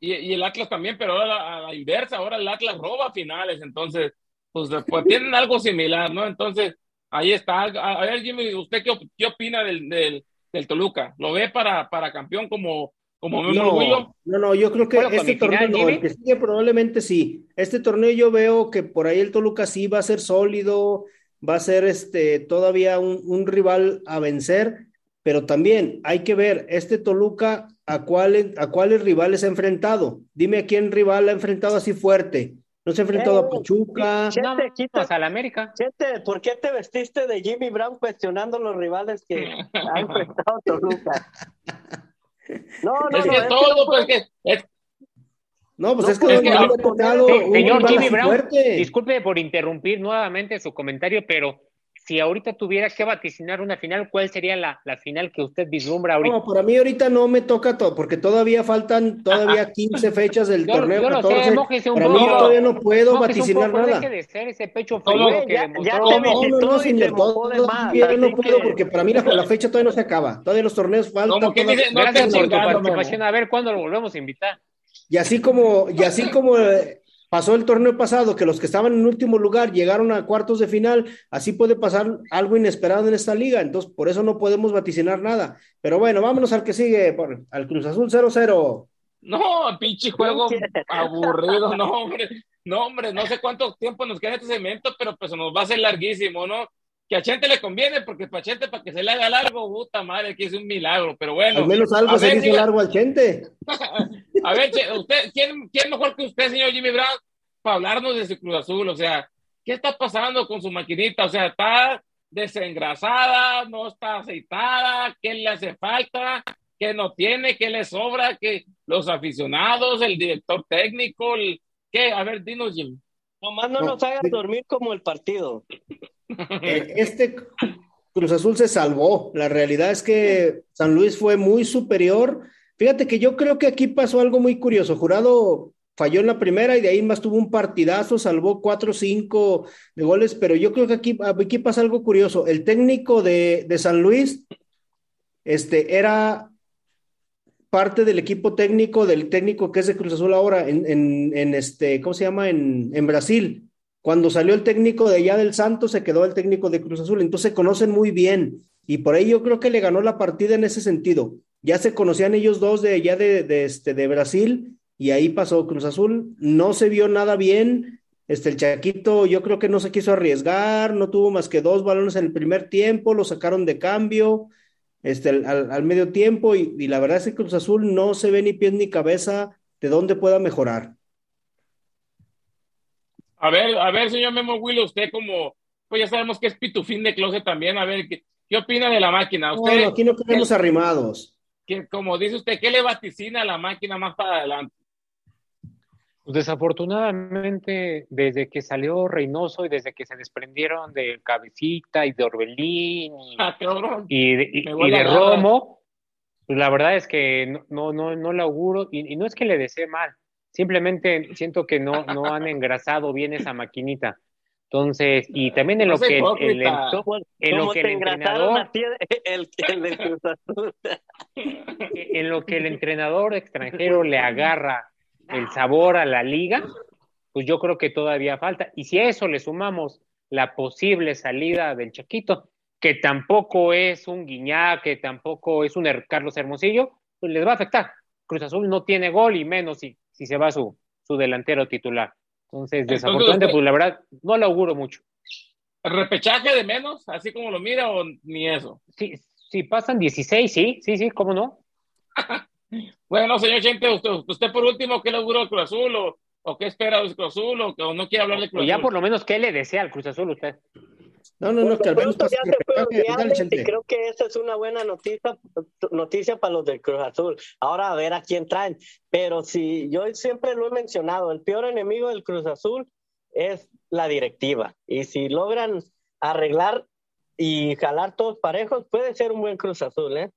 Y, y el Atlas también, pero ahora a la, a la inversa, ahora el Atlas roba finales, entonces, pues, pues tienen algo similar, ¿no? Entonces, ahí está. A, ver, Jimmy, ¿usted qué, qué opina del, del, del Toluca? ¿Lo ve para, para campeón como, como Memo
No, no, no, yo creo que
¿Fue la
este torneo no, el que sigue probablemente sí. Este torneo yo veo que por ahí el Toluca sí va a ser sólido, va a ser este todavía un, un rival a vencer, pero también hay que ver este Toluca a cuáles a cuáles rivales ha enfrentado. Dime a quién rival ha enfrentado así fuerte. No se ha enfrentado a
Eh,
Pachuca.
Chete,
No,
quita-
a la América.
Chete, ¿por qué te vestiste de Jimmy Brown cuestionando los rivales que ha enfrentado Toluca? No, no,
es
no,
que
es que
todo,
no
pues que es,
No, pues
No
es que no tocado
Sí,
un
señor Jimmy Brown,
fuerte.
disculpe por interrumpir nuevamente su comentario, pero si ahorita tuviera que vaticinar una final, ¿cuál sería la, la final que usted vislumbra ahorita?
No, para mí ahorita no me toca todo, porque todavía faltan todavía 15 fechas del
Yo-
torneo
yo lo sé,
14.
mójese un
para mí todavía no puedo vaticinar
poco,
nada.
deje de ser ese pecho
Todo-
frío que
ya-
demostró.
ya te
No, no, no,
mojó de más,
todavía no puedo,
que-
porque para mí la, la fecha todavía no se acaba. Todavía los torneos faltan.
Como que dice, no
Gracias por tu participación. A ver cuándo lo volvemos a invitar.
Y así como, y así como eh, pasó el torneo pasado, que los que estaban en último lugar llegaron a cuartos de final, así puede pasar algo inesperado en esta liga. Entonces, por eso no podemos vaticinar nada. Pero bueno, vámonos al que sigue, por- al Cruz Azul 0-0.
No, pinche juego aburrido, no, hombre. No, hombre, no sé cuánto tiempo nos queda este cemento, pero pues nos va a ser larguísimo, ¿no? Que a Chente le conviene, porque para Chente, para que se le haga largo, puta madre, que es un milagro, pero bueno.
Al menos algo se
ver,
hizo
diga-
largo al Chente.
A ver, che, usted, ¿quién, ¿quién mejor que usted, señor Jimmy Brown, para hablarnos de su Cruz Azul? O sea, ¿qué está pasando con su maquinita? O sea, ¿está desengrasada? ¿No está aceitada? ¿Qué le hace falta? ¿Qué no tiene? ¿Qué le sobra? ¿Qué los aficionados, el director técnico? el- ¿Qué? A ver, dinos, Jimmy.
Nomás no
No,
nos hagas dormir como el partido.
Eh, Este Cruz Azul se salvó. La realidad es que San Luis fue muy superior. Fíjate que yo creo que aquí pasó algo muy curioso. Jurado falló en la primera y de ahí más tuvo un partidazo, salvó cuatro o cinco de goles, pero yo creo que aquí, aquí pasa algo curioso. El técnico de, de San Luis este, era parte del equipo técnico, del técnico que es de Cruz Azul ahora, en, en, este, ¿cómo se llama? En, en Brasil. Cuando salió el técnico de allá del Santos, se quedó el técnico de Cruz Azul. Entonces conocen muy bien. Y por ahí yo creo que le ganó la partida en ese sentido. Ya se conocían ellos dos de allá de, de, este, de Brasil y ahí pasó Cruz Azul. No se vio nada bien. Este, el Chaquito yo creo que no se quiso arriesgar, no tuvo más que dos balones en el primer tiempo, lo sacaron de cambio este, al, al- medio tiempo y, y la verdad es que Cruz Azul no se ve ni pies ni cabeza de dónde pueda mejorar.
A ver, a ver, señor Memo Will, usted como, pues ya sabemos que es pitufín de closet también, a ver, ¿qué, qué opina de la máquina?
No,
Usted,
no, aquí no queremos arrimados.
Que, como dice usted, ¿qué le vaticina a la máquina más para adelante?
Pues desafortunadamente, desde que salió Reynoso y desde que se desprendieron de Cabecita y de Orbelín y,
Ah,
y de, y- y. Romo, pues la verdad es que no, no, no, no le auguro y, y no es que le desee mal, simplemente siento que no, no han engrasado bien esa maquinita. Entonces, y también en
No
lo que el, el en lo que el entrenador
el,
en lo que el entrenador extranjero le agarra el sabor a la liga, pues yo creo que todavía falta. Y si a eso le sumamos la posible salida del Chaquito, que tampoco es un Guiñá, que tampoco es un Carlos Hermosillo, pues les va a afectar. Cruz Azul no tiene gol y menos si, si se va su, su delantero titular. Entonces, desafortunadamente, pues la verdad, no le auguro mucho.
¿El repechaje de menos, así como lo mira, o ni eso?
Si, si pasan 16, sí, sí, sí, ¿cómo no?
Bueno, señor Chente, usted, usted por último, ¿qué le augura al Cruz Azul? ¿O, o qué espera del Cruz Azul? ¿O, o no quiere hablar de Cruz
O ya
Azul?
por lo menos, ¿qué le desea al Cruz Azul usted?
No, no, no, que al menos
ya se y
Chente.
creo que esa es una buena noticia, noticia para los del Cruz Azul. Ahora a ver a quién traen. Pero si yo siempre lo he mencionado, el peor enemigo del Cruz Azul es la directiva. Y si logran arreglar y jalar todos parejos, puede ser un buen Cruz Azul, ¿eh?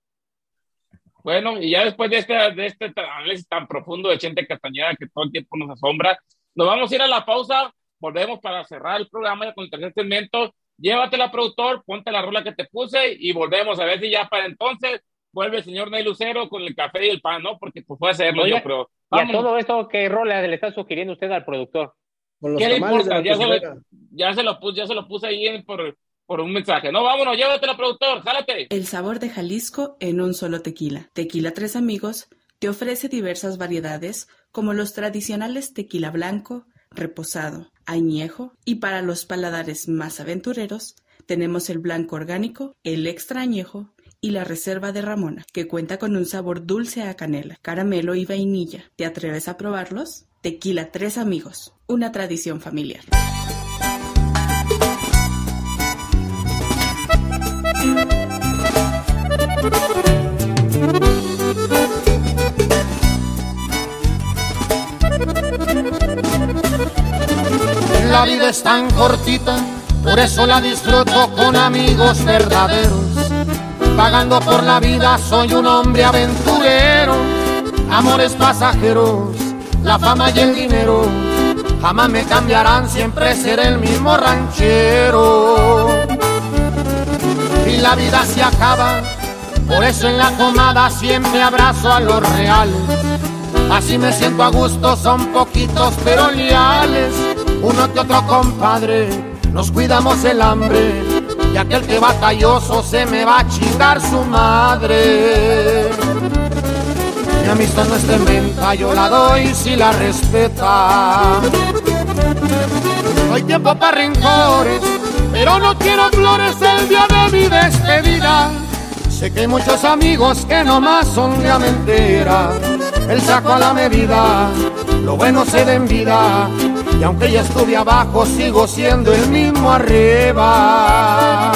Bueno, y ya después de este, de este análisis tan profundo de Chente Castañeda que todo el tiempo nos asombra, nos vamos a ir a la pausa, volvemos para cerrar el programa con el tercer segmento. Llévatela, productor, ponte la rola que te puse y volvemos a ver si ya para entonces vuelve el señor Ney Lucero con el café y el pan, ¿no? Porque pues puede hacerlo
Oiga,
yo, pero
Y a todo esto, ¿qué rola le está sugiriendo usted al productor?
¿qué le importa? Ya se, lo, ya, se lo puse, ya se lo puse ahí en- por, por un mensaje. No, vámonos, llévatela, productor, jálate.
El sabor de Jalisco en un solo tequila. Tequila Tres Amigos te ofrece diversas variedades como los tradicionales tequila blanco, reposado, añejo y para los paladares más aventureros tenemos el blanco orgánico, el extra añejo y la reserva de Ramona, que cuenta con un sabor dulce a canela, caramelo y vainilla. ¿Te atreves a probarlos? Tequila Tres Amigos, una tradición familiar.
La vida es tan cortita, por eso la disfruto con amigos verdaderos. Pagando por la vida soy un hombre aventurero. Amores pasajeros, la fama y el dinero jamás me cambiarán, siempre seré el mismo ranchero. Y la vida se acaba, por eso en la comada siempre abrazo a los reales. Así me siento a gusto, son poquitos pero leales. Uno que otro compadre, nos cuidamos el hambre. Y aquel que batalloso se me va a chingar su madre. Y amistad no está en venta, yo la doy si la respeta. No hay tiempo para rencores, pero no quiero flores el día de mi despedida. Sé que hay muchos amigos que nomás son de mentira. El saco a la medida, lo bueno se da en vida. Y aunque ya estuve abajo, sigo siendo el mismo arriba.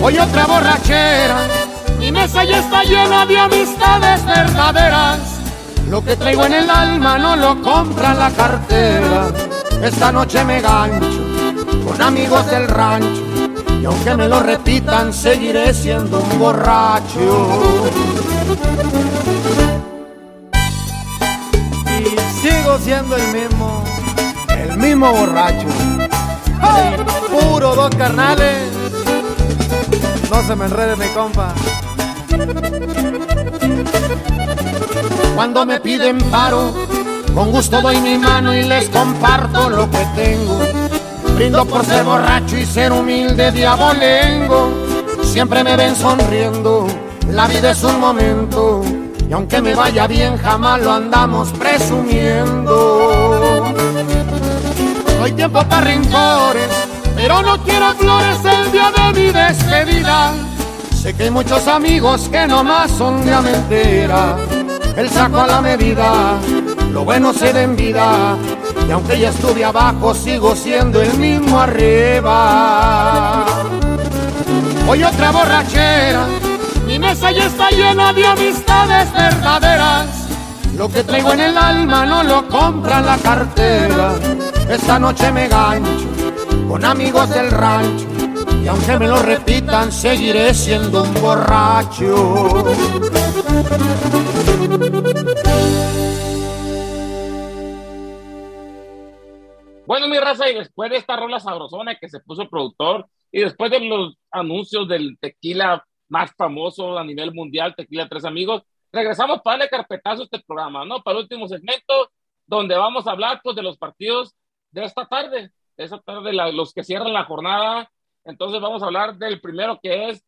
Hoy otra borrachera, mi mesa ya está llena de amistades verdaderas. Lo que traigo en el alma no lo compra la cartera. Esta noche me gancho con amigos del rancho. Y aunque me lo repitan, seguiré siendo un borracho.
Y sigo siendo el mismo,
mismo borracho.
puro dos carnales. No se me enrede mi compa.
Cuando me piden paro, con gusto doy mi mano y les comparto lo que tengo. Brindo por ser borracho y ser humilde diabolengo. Siempre me ven sonriendo, la vida es un momento. Y aunque me vaya bien, jamás lo andamos presumiendo. Hay tiempo para rencores, pero no quiero flores el día de mi despedida. Sé que hay muchos amigos que nomás son de mentira. El saco a la medida, lo bueno se da en vida. Y aunque ya estuve abajo, sigo siendo el mismo arriba. Hoy otra borrachera, mi mesa ya está llena de amistades verdaderas. Lo que traigo en el alma no lo compra la cartera. Esta noche me gancho con amigos del rancho. Y aunque me lo repitan, seguiré siendo un borracho.
Bueno, mi raza, y después de esta rola sabrosona que se puso el productor, y después de los anuncios del tequila más famoso a nivel mundial, Tequila Tres Amigos, regresamos para darle carpetazo a este programa, ¿no? Para el último segmento, donde vamos a hablar, pues, de los partidos de esta tarde, de esta tarde, la- los que cierran la jornada. Entonces vamos a hablar del primero que es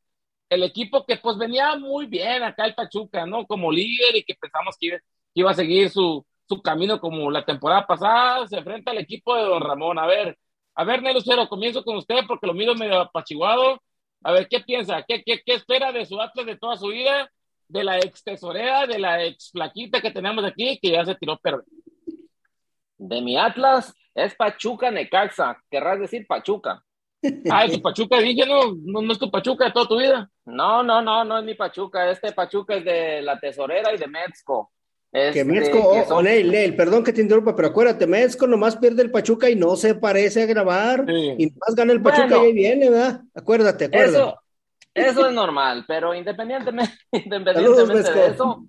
el equipo que, pues, venía muy bien acá el Pachuca, ¿no? Como líder y que pensamos que iba, a seguir su, su camino como la temporada pasada, se enfrenta al equipo de Don Ramón. A ver, a ver, Cero, comienzo con usted porque lo miro medio apachiguado. A ver, ¿qué piensa? ¿Qué, qué, qué espera de su Atlas de toda su vida? De la ex tesorera, de la ex flaquita que tenemos aquí, que ya se tiró perder.
De mi Atlas es Pachuca Necaxa. Querrás decir Pachuca.
Ay, tu Pachuca, dije, no, no, no es tu Pachuca de toda tu vida.
No, no, no, no es mi Pachuca. Este Pachuca es de la tesorera y de Metzco.
Que
Este,
Mezco, oh,
son-
Neil, Neil, perdón que te interrumpa, pero acuérdate, Mezco nomás pierde el Pachuca y no se parece a grabar.
Sí.
Y nomás gana el Pachuca
Bueno.
y ahí viene, ¿verdad? Acuérdate, acuérdate.
Eso, eso es normal, pero independientemente,
Saludos,
independientemente de
Vesco.
eso,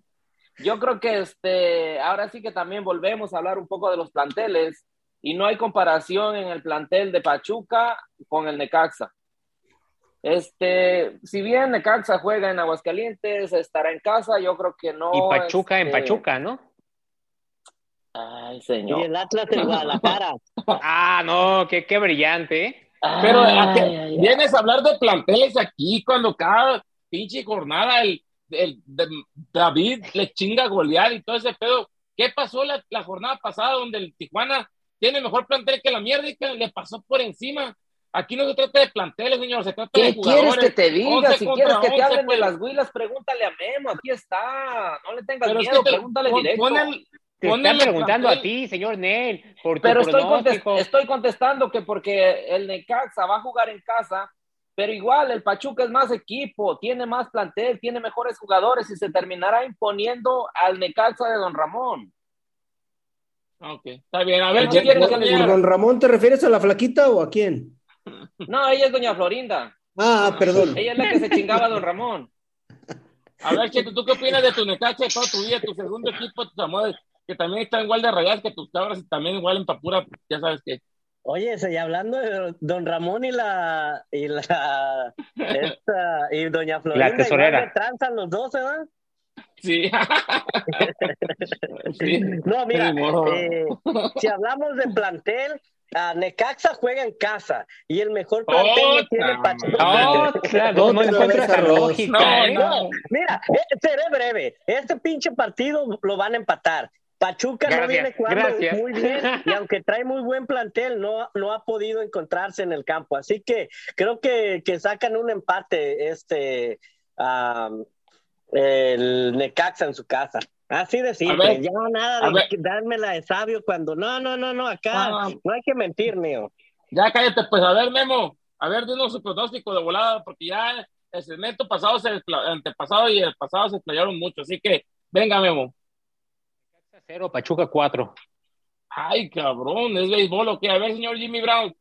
yo creo que este, ahora sí que también volvemos a hablar un poco de los planteles y no hay comparación en el plantel de Pachuca con el Necaxa. Este, si bien Necaxa juega en Aguascalientes, estará en casa, yo creo que no.
y Pachuca en
este,
Pachuca, ¿no?
Ay,
Y
señor.
el Atlas en Guadalajara.
Ah, no, qué, qué brillante, ¿eh?
Pero
Ay,
¿a qué
ay, ay.
vienes a hablar de planteles aquí cuando cada pinche jornada el, el- de- David le chinga a golear y todo ese pedo. ¿Qué pasó la, la jornada pasada donde el Tijuana tiene mejor plantel que la mierda y que le pasó por encima? Aquí no se trata de planteles, señor, se trata de
¿Qué quieres
jugadores.
que te diga?
11
Si quieres que te
11,
hablen de
pues.
las huilas, pregúntale a Memo. Aquí está. No le tengas
Pero es
miedo,
que te-
pregúntale
pon-
directo.
pon el-
Te están preguntando a ti, señor Nel, por tu
Pero estoy, contest- estoy contestando que porque el Necaxa va a jugar en casa, pero igual el Pachuca es más equipo, tiene más plantel, tiene mejores jugadores y se terminará imponiendo al Necaxa de Don Ramón.
Ok, está bien. A ver, ¿qué
me
¿Por don Ramón te refieres a la flaquita o a quién?
No, ella es Doña Florinda.
Ah, perdón.
Ella es la que se chingaba a Don Ramón.
A ver, Cheto, ¿tú qué opinas de tu Necaxa de toda tu vida, tu segundo equipo, tus amores, que también están igual de rayadas que tus cabras y también igual en papura, ya sabes que.
Oye, y hablando de Don Ramón y la y la esta, y Doña Florinda,
tesorera.
igual le transan los dos, ¿verdad?
Sí. sí.
No, mira, eh, si hablamos de plantel, a Necaxa juega en casa y el mejor plantel tiene Pachuca.
Otra, no, no encuentro esa lógica.
No,
¿eh?
no.
Mira, eh, seré breve. Este pinche partido lo van a empatar. Pachuca no viene jugando
gracias.
muy bien y aunque trae muy buen plantel, no, no ha podido encontrarse en el campo. Así que creo que, que sacan un empate este el Necaxa en su casa. Así de simple,
ver,
ya nada de dármela de sabio cuando no, no, no, no, acá
Ah.
no hay que mentir, mío.
Ya cállate, pues a ver, Memo, a ver, dinos su pronóstico de volada, porque ya el segmento pasado, se antepasado y el pasado se explayaron mucho, así que venga, Memo.
Cero, Pachuca 4.
Ay, cabrón, es béisbol o qué. A ver, señor Jimmy Brown.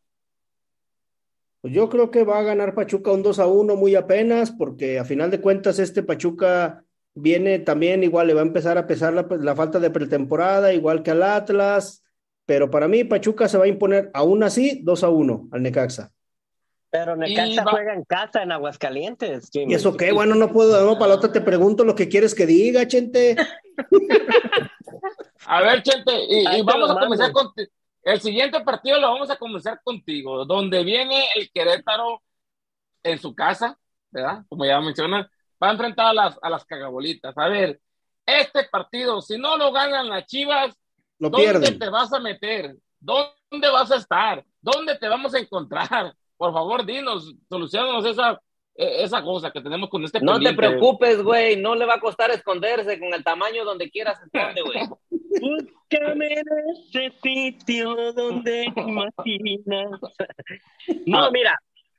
Pues yo creo que va a ganar Pachuca un 2 a 1 muy apenas, porque a final de cuentas este Pachuca viene también igual, le va a empezar a pesar la, la falta de pretemporada, igual que al Atlas, pero para mí Pachuca se va a imponer aún así 2 a 1 al Necaxa.
Pero Necaxa
va-
juega en casa en Aguascalientes. Jimmy.
¿Y eso qué? Bueno, no puedo, no, para la otra te pregunto lo que quieres que diga, Chente.
A ver, Chente, y, y vamos a comenzar con el siguiente partido lo vamos a comenzar contigo, donde viene el Querétaro en su casa, ¿verdad? Como ya mencionas, va a enfrentar a las, a las cagabolitas. A ver, este partido, si no lo ganan las Chivas,
Lo
¿dónde
pierden.
te vas a meter? ¿Dónde vas a estar? ¿Dónde te vamos a encontrar? Por favor, dinos, solucionanos esa, eh, esa cosa que tenemos con este
No te preocupes, güey. No le va a costar esconderse con el tamaño donde quieras esconde, güey.
Búscame en ese sitio donde imaginas. No,
Ah.
mira,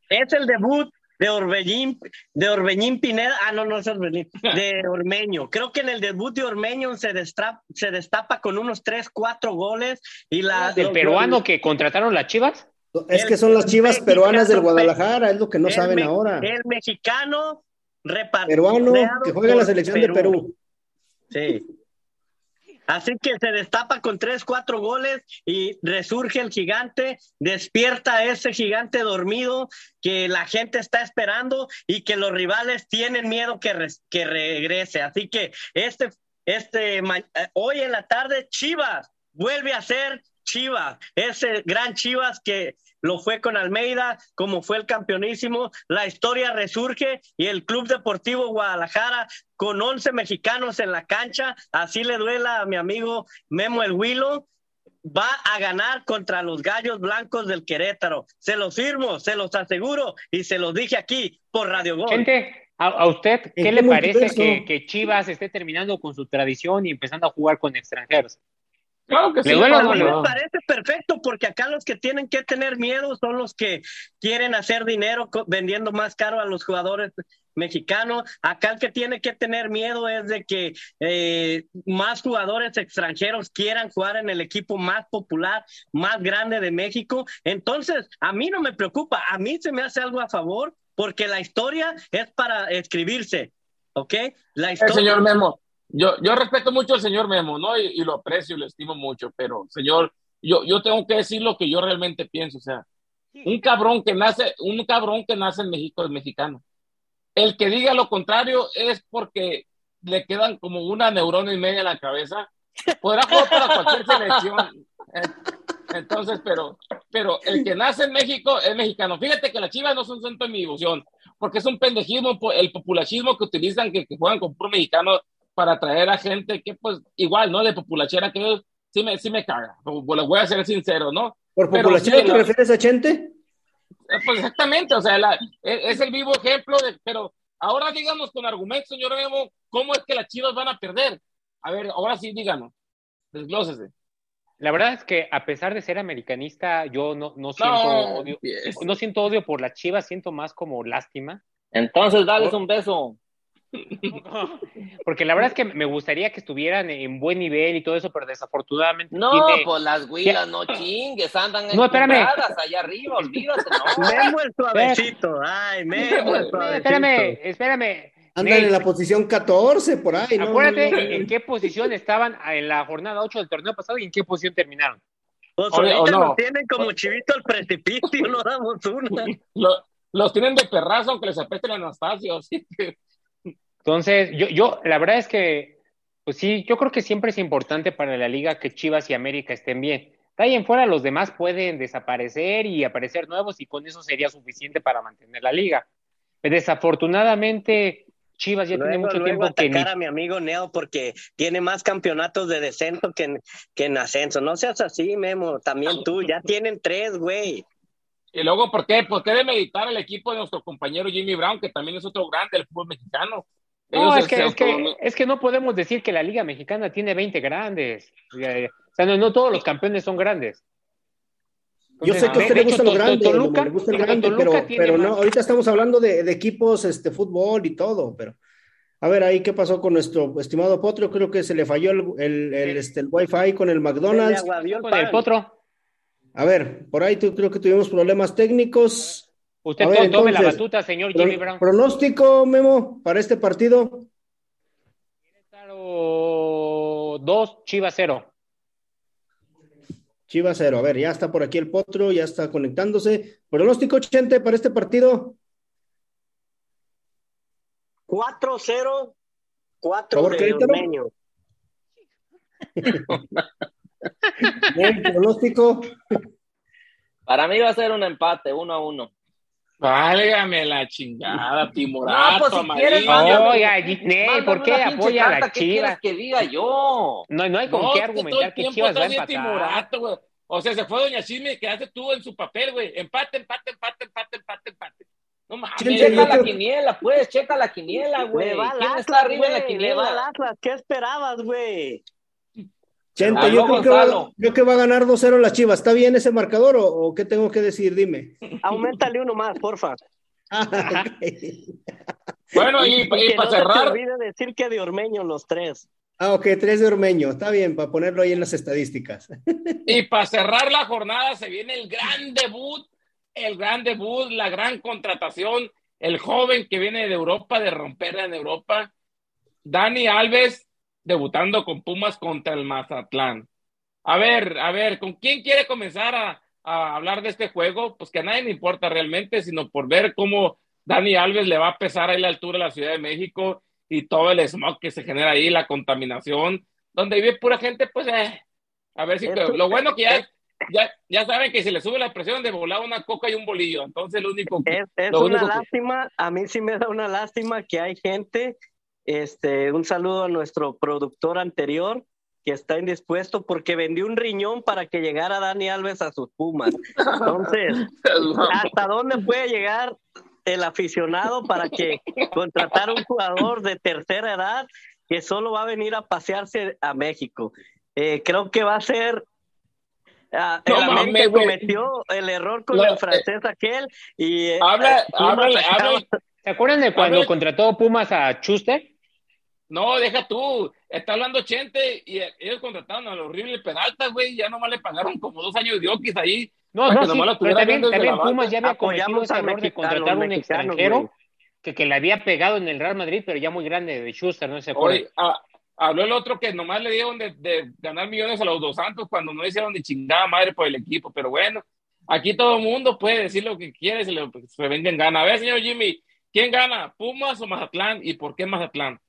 es el debut de Orbellín, de Orbeñín Pineda. Ah, no, no es Orbellín, de Ormeño. Creo que en el debut de Ormeño se, destra- se destapa con unos 3, 4 goles. Y la,
¿Del
los-
peruano que contrataron las Chivas?
Es
El-
que son las
el
chivas peruanas del Guadalajara, es lo que no
el
saben
me-
ahora.
El mexicano repartido.
Peruano que juega en la selección de Perú.
Sí. Así que se destapa con tres, cuatro goles y resurge el gigante, despierta ese gigante dormido que la gente está esperando y que los rivales tienen miedo que, que regrese. Así que este, este, eh, hoy en la tarde, Chivas vuelve a ser Chivas, ese gran Chivas que lo fue con Almeida, como fue el campeonísimo, la historia resurge y el Club Deportivo Guadalajara con 11 mexicanos en la cancha, así le duela a mi amigo Memo el Huilo, va a ganar contra los Gallos Blancos del Querétaro. Se los firmo, se los aseguro y se los dije aquí por Radio Gol.
Gente, ¿a, a usted
¿En
qué
qué
le parece que Chivas esté terminando con su tradición y empezando a jugar con extranjeros?
Claro que
¿Le
sí.
duele o
A
no
mí
le
me parece perfecto porque acá los que tienen que tener miedo son los que quieren hacer dinero vendiendo más caro a los jugadores mexicanos. Acá el que tiene que tener miedo es de que eh, más jugadores extranjeros quieran jugar en el equipo más popular, más grande de México. Entonces, a mí no me preocupa, a mí se me hace algo a favor porque la historia es para escribirse, ¿ok? La
El
historia...
señor Memo. Yo, yo respeto mucho al señor Memo, ¿no? Y, y lo aprecio y lo estimo mucho, pero, señor, yo, yo tengo que decir lo que yo realmente pienso. O sea, un cabrón que nace, un cabrón que nace en México es mexicano. El que diga lo contrario es porque le quedan como una neurona y media en la cabeza. Podrá jugar para cualquier selección. Entonces, pero, pero el que nace en México es mexicano. Fíjate que las chivas no son santo de mi ilusión, porque es un pendejismo, el populacismo que utilizan, que, que juegan con puro mexicano para atraer a gente que, pues, igual, ¿no? De populachera, que ellos sí me, sí me caga. Pues, les voy a ser sincero, ¿no?
¿Por
Pero
populación
sí,
te
la-
refieres a Chente?
Eh, Pues exactamente, o sea, la- es, es el vivo ejemplo de, pero ahora díganos con argumentos, señor Memo, ¿cómo es que las chivas van a perder? A ver, ahora sí, díganos, desglósese.
La verdad es que a pesar de ser americanista, yo no, no siento
No,
odio. No siento odio por las Chivas, siento más como lástima.
Entonces, dales un beso.
Porque la verdad es que me gustaría que estuvieran en buen nivel y todo eso, pero desafortunadamente
No,
tiene-
pues las huilas no chingues, andan
No, espérame.
allá arriba, olvídate, no.
Memo el suavecito, ay, Memo el suavecito.
Espérame, espérame.
Andan
Nate,
en la posición 14 por ahí, ¿no?
Acuérdate
No, no, no.
en qué posición estaban en la jornada 8 del torneo pasado y en qué posición terminaron.
Pues ahorita
o no.
nos tienen como chivito al precipicio, no damos una.
Lo- los tienen de perrazo, aunque les apeste el Anastasio, así que
Entonces, yo, yo, la verdad es que, pues sí, yo creo que siempre es importante para la liga que Chivas y América estén bien, De ahí en fuera los demás pueden desaparecer y aparecer nuevos y con eso sería suficiente para mantener la liga. Desafortunadamente, Chivas ya
Luego,
tiene mucho
luego
tiempo que ni...
atacar a mi amigo Neo porque tiene más campeonatos de descenso que en, que en ascenso. No seas así, Memo. También tú. Ya tienen tres, güey.
Y luego, ¿por qué? ¿Por qué de meditar el equipo de nuestro compañero Jimmy Brown, que también es otro grande del fútbol mexicano?
No, es que, es, que, es que no podemos decir que la Liga Mexicana tiene 20 grandes. O sea, no, no todos los campeones son grandes.
Yo sé que a usted le gusta lo grande,
To- Toluca-
le gusta el grande, pero, no, ahorita estamos hablando de, de equipos, este, fútbol y todo, pero a ver ahí qué pasó con nuestro estimado Potro, creo que se le falló el, el, el, este, el wifi con el McDonald's.
Con el potro.
A ver, por ahí creo que tuvimos problemas técnicos.
Usted
ver,
tome la batuta, señor Jimmy Brown.
pronóstico, Memo, para este partido.
Querétaro 2, Chivas 0.
Chivas cero. A ver, ya está por aquí el Potro, ya está conectándose. Pronóstico, Chente, para este partido.
4-0, 4
Favor,
de
Querétaro.
Ormeño.
Bien, pronóstico.
Para mí va a ser un empate, uno a uno.
Válgame la chingada, timorato,
No, pues, si
amarillo.
quieres,
Oiga,
Mándame
¿por qué apoya a la
¿qué quieres
Chivas?
que diga yo?
No, no hay con
No,
qué argumentar que Chivas va a empatar.
timorato, güey. O sea, se fue Doña Chisme y quedaste tú en su papel, güey. Empate, empate, empate, empate, empate, empate. No mames.
Checa la
creo-
quiniela, pues, checa la quiniela, güey.
Le va al
¿Quién está arriba en la quiniela?
¿Qué esperabas, güey?
Chente, yo creo que, va, creo que va a ganar 2-0 la Chivas. ¿Está bien ese marcador o, o qué tengo que decir? Dime.
Aumentale uno más, porfa.
Ah.
Bueno, y, y
que
para
no se te
cerrar,
olvide decir que de Ormeño los tres.
Ah, ok, tres de Ormeño. Está bien, para ponerlo ahí en las estadísticas.
y para cerrar la jornada se viene el gran debut, el gran debut, la gran contratación, el joven que viene de Europa, de romperla en Europa, Dani Alves, debutando con Pumas contra el Mazatlán. A ver, a ver, ¿con quién quiere comenzar a, a hablar de este juego? Pues que a nadie le importa realmente, sino por ver cómo Dani Alves le va a pesar ahí la altura de la Ciudad de México y todo el smog que se genera ahí, la contaminación, donde vive pura gente, pues eh, a ver si
Esto-
lo bueno que ya, ya, ya saben que si le sube la presión de volar una coca y un bolillo, entonces lo único que,
Es, es
lo
una
que-
lástima, a mí sí me da una lástima que hay gente, este, un saludo a nuestro productor anterior que está indispuesto porque vendió un riñón para que llegara Dani Alves a sus Pumas. Entonces, ¿hasta dónde puede llegar el aficionado para que contratar un jugador de tercera edad que solo va a venir a pasearse a México? Eh, creo que va a ser ah,
No
América cometió el error con
No,
el francés aquel y eh,
Habla, háblale,
acaba-
háblale.
¿Se acuerdan de cuando
A ver.
contrató Pumas a Schuster?
No, deja tú. Está hablando Chente y ellos contrataron al horrible Peralta, güey. Ya nomás le pagaron como dos años de oquis ahí.
No, no, sí, pero también, también. Pumas ya había cometido ese
a
error de contratar un
mexicanos,
extranjero
güey.
que, que le había pegado en el Real Madrid, pero ya muy grande, de Schuster, ¿no se acuerdan?
Oye, ah, habló el otro que nomás le dieron de, de ganar millones a los dos santos cuando no hicieron ni chingada madre por el equipo. Pero bueno, aquí todo el mundo puede decir lo que quiere, se le se venga en gana. A ver, señor Jimmy, ¿quién gana? ¿Pumas o Mazatlán? ¿Y por qué Mazatlán?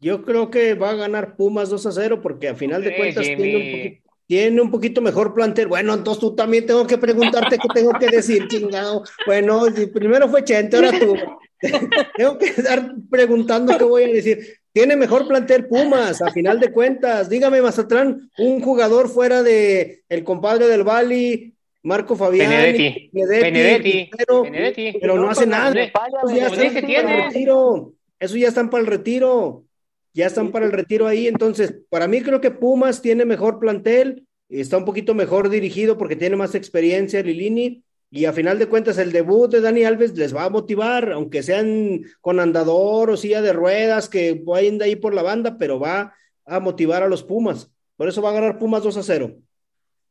Yo creo que va a ganar Pumas 2 a 0 porque a final de cuentas tiene un, poquito, tiene un poquito mejor plantel. Bueno, entonces tú también tengo que preguntarte qué tengo que decir, chingado. Bueno, primero fue Chente, ahora tú. tengo que estar preguntando qué voy a decir. Tiene mejor plantel Pumas, a final de cuentas. Dígame, Mazatlán, un jugador fuera de el compadre del Bali, Marco Fabián,
Benedetti, Benedetti,
pero,
Benedetti.
pero no hace nada.
Le-
Esos ya
Pues ese
están para
tiene.
el retiro. Esos ya están para el retiro. Ya están para el retiro ahí. Entonces, para mí creo que Pumas tiene mejor plantel, está un poquito mejor dirigido porque tiene más experiencia Lilini. Y a final de cuentas, el debut de Dani Alves les va a motivar, aunque sean con andador o silla de ruedas, que vayan de ahí por la banda, pero va a motivar a los Pumas. Por eso va a ganar Pumas 2 a 0.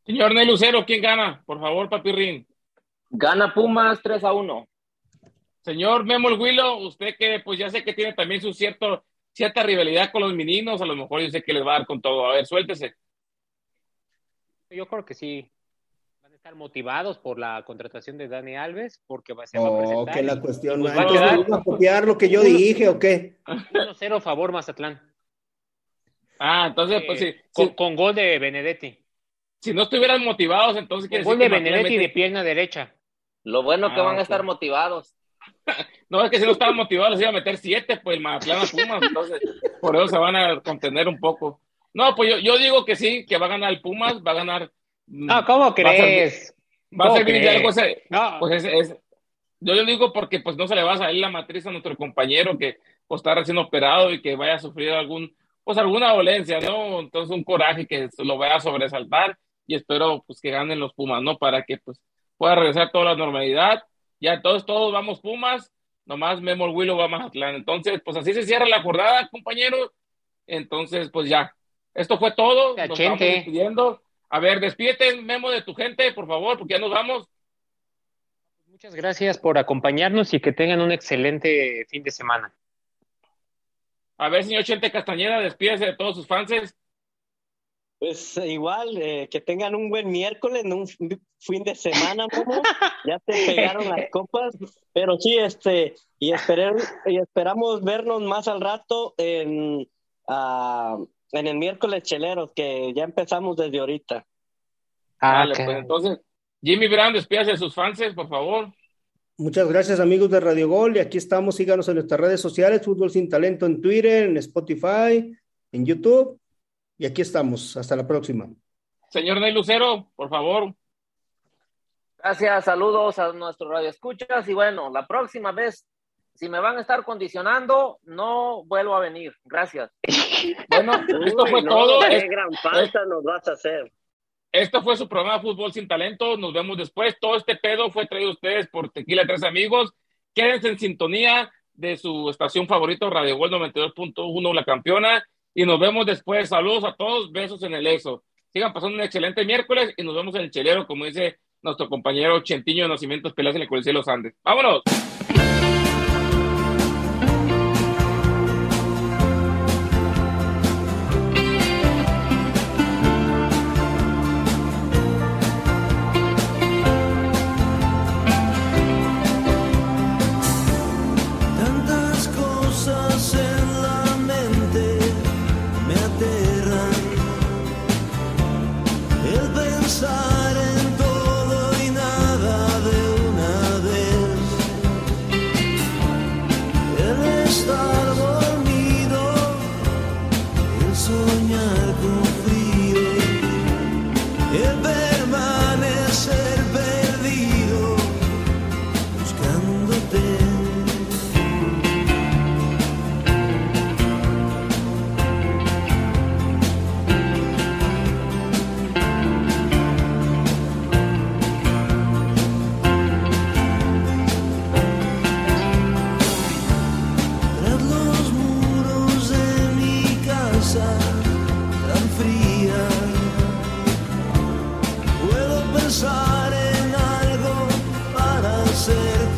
Señor Ney Lucero, ¿quién gana? Por favor, Papirrín.
Gana Pumas 3 a 1.
Señor Memo el Huilo, usted que pues ya sé que tiene también su cierto, cierta rivalidad con los meninos, a lo mejor yo sé que les va a dar con todo. A ver, suéltese.
Yo creo que sí. Van a estar motivados por la contratación de Dani Alves, porque va, se va a
Oh,
presentar.
que la cuestión.
pues va a
Entonces,
quedar
¿van a copiar lo que yo dije o qué?
1-0 favor Mazatlán.
Ah, entonces, pues sí.
Eh, con,
sí.
con gol de Benedetti.
Si no estuvieran motivados, entonces quiere
Gol
decir
de
que
Benedetti de pierna derecha.
Lo bueno que
Ah,
van a estar motivados.
No, es que si no estaban motivados les iba a meter siete, pues el Mazatlán a Pumas, entonces por eso se van a contener un poco. No, pues yo, yo digo que sí, que va a ganar el Pumas, va a ganar. mm,
No, ¿cómo crees?
Va a
¿Cómo
ser bien algo ese-
No.
pues es, es- yo lo digo porque pues no se le va a salir la matriz a nuestro compañero que pues, está recién operado y que vaya a sufrir algún, pues alguna dolencia, ¿no? Entonces un coraje que lo vaya a sobresaltar y espero pues que ganen los Pumas, ¿no? Para que pues pueda regresar toda la normalidad. Ya todos, todos vamos Pumas, nomás Memo el Willow va a Mazatlán. Entonces, pues así se cierra la jornada, compañeros. Entonces, pues ya. Esto fue todo. Nos estamos despidiendo. A ver, despídete, Memo, de tu gente, por favor, porque ya nos vamos.
Muchas gracias por acompañarnos y que tengan un excelente fin de semana.
A ver, señor Chente Castañeda, despídese de todos sus fans.
Pues igual, eh, que tengan un buen miércoles, no un fin- de semana, Momo. Ya te pegaron las copas, pero sí, este, y, esperar, y esperamos vernos más al rato en, ah, en el miércoles cheleros, que ya empezamos desde ahorita.
Ah,
Vale, pues entonces, Jimmy Brown, despídase de sus fans, por favor.
Muchas gracias amigos de Radio Gol y aquí estamos, síganos en nuestras redes sociales, Fútbol Sin Talento en Twitter, en Spotify, en YouTube y aquí estamos, hasta la próxima.
Señor Ney Lucero, por favor.
Gracias, saludos a nuestros radioescuchas y bueno, la próxima vez, si me van a estar condicionando, no vuelvo a venir. Gracias.
Bueno, esto
Uy,
fue
no,
todo.
Qué
Es-
gran falta nos vas a hacer.
Esto fue su programa Fútbol Sin Talento. Nos vemos después. Todo este pedo fue traído a ustedes por Tequila Tres Amigos. Quédense en sintonía de su estación favorito, Radio Gol 92.1, La Campeona. Y nos vemos después. Saludos a todos. Besos en el eso. Sigan pasando un excelente miércoles y nos vemos en el chelero, como dice nuestro compañero Chentiño de Nacimientos Pelas en el Coliseo de los Andes. ¡Vámonos!
Puedo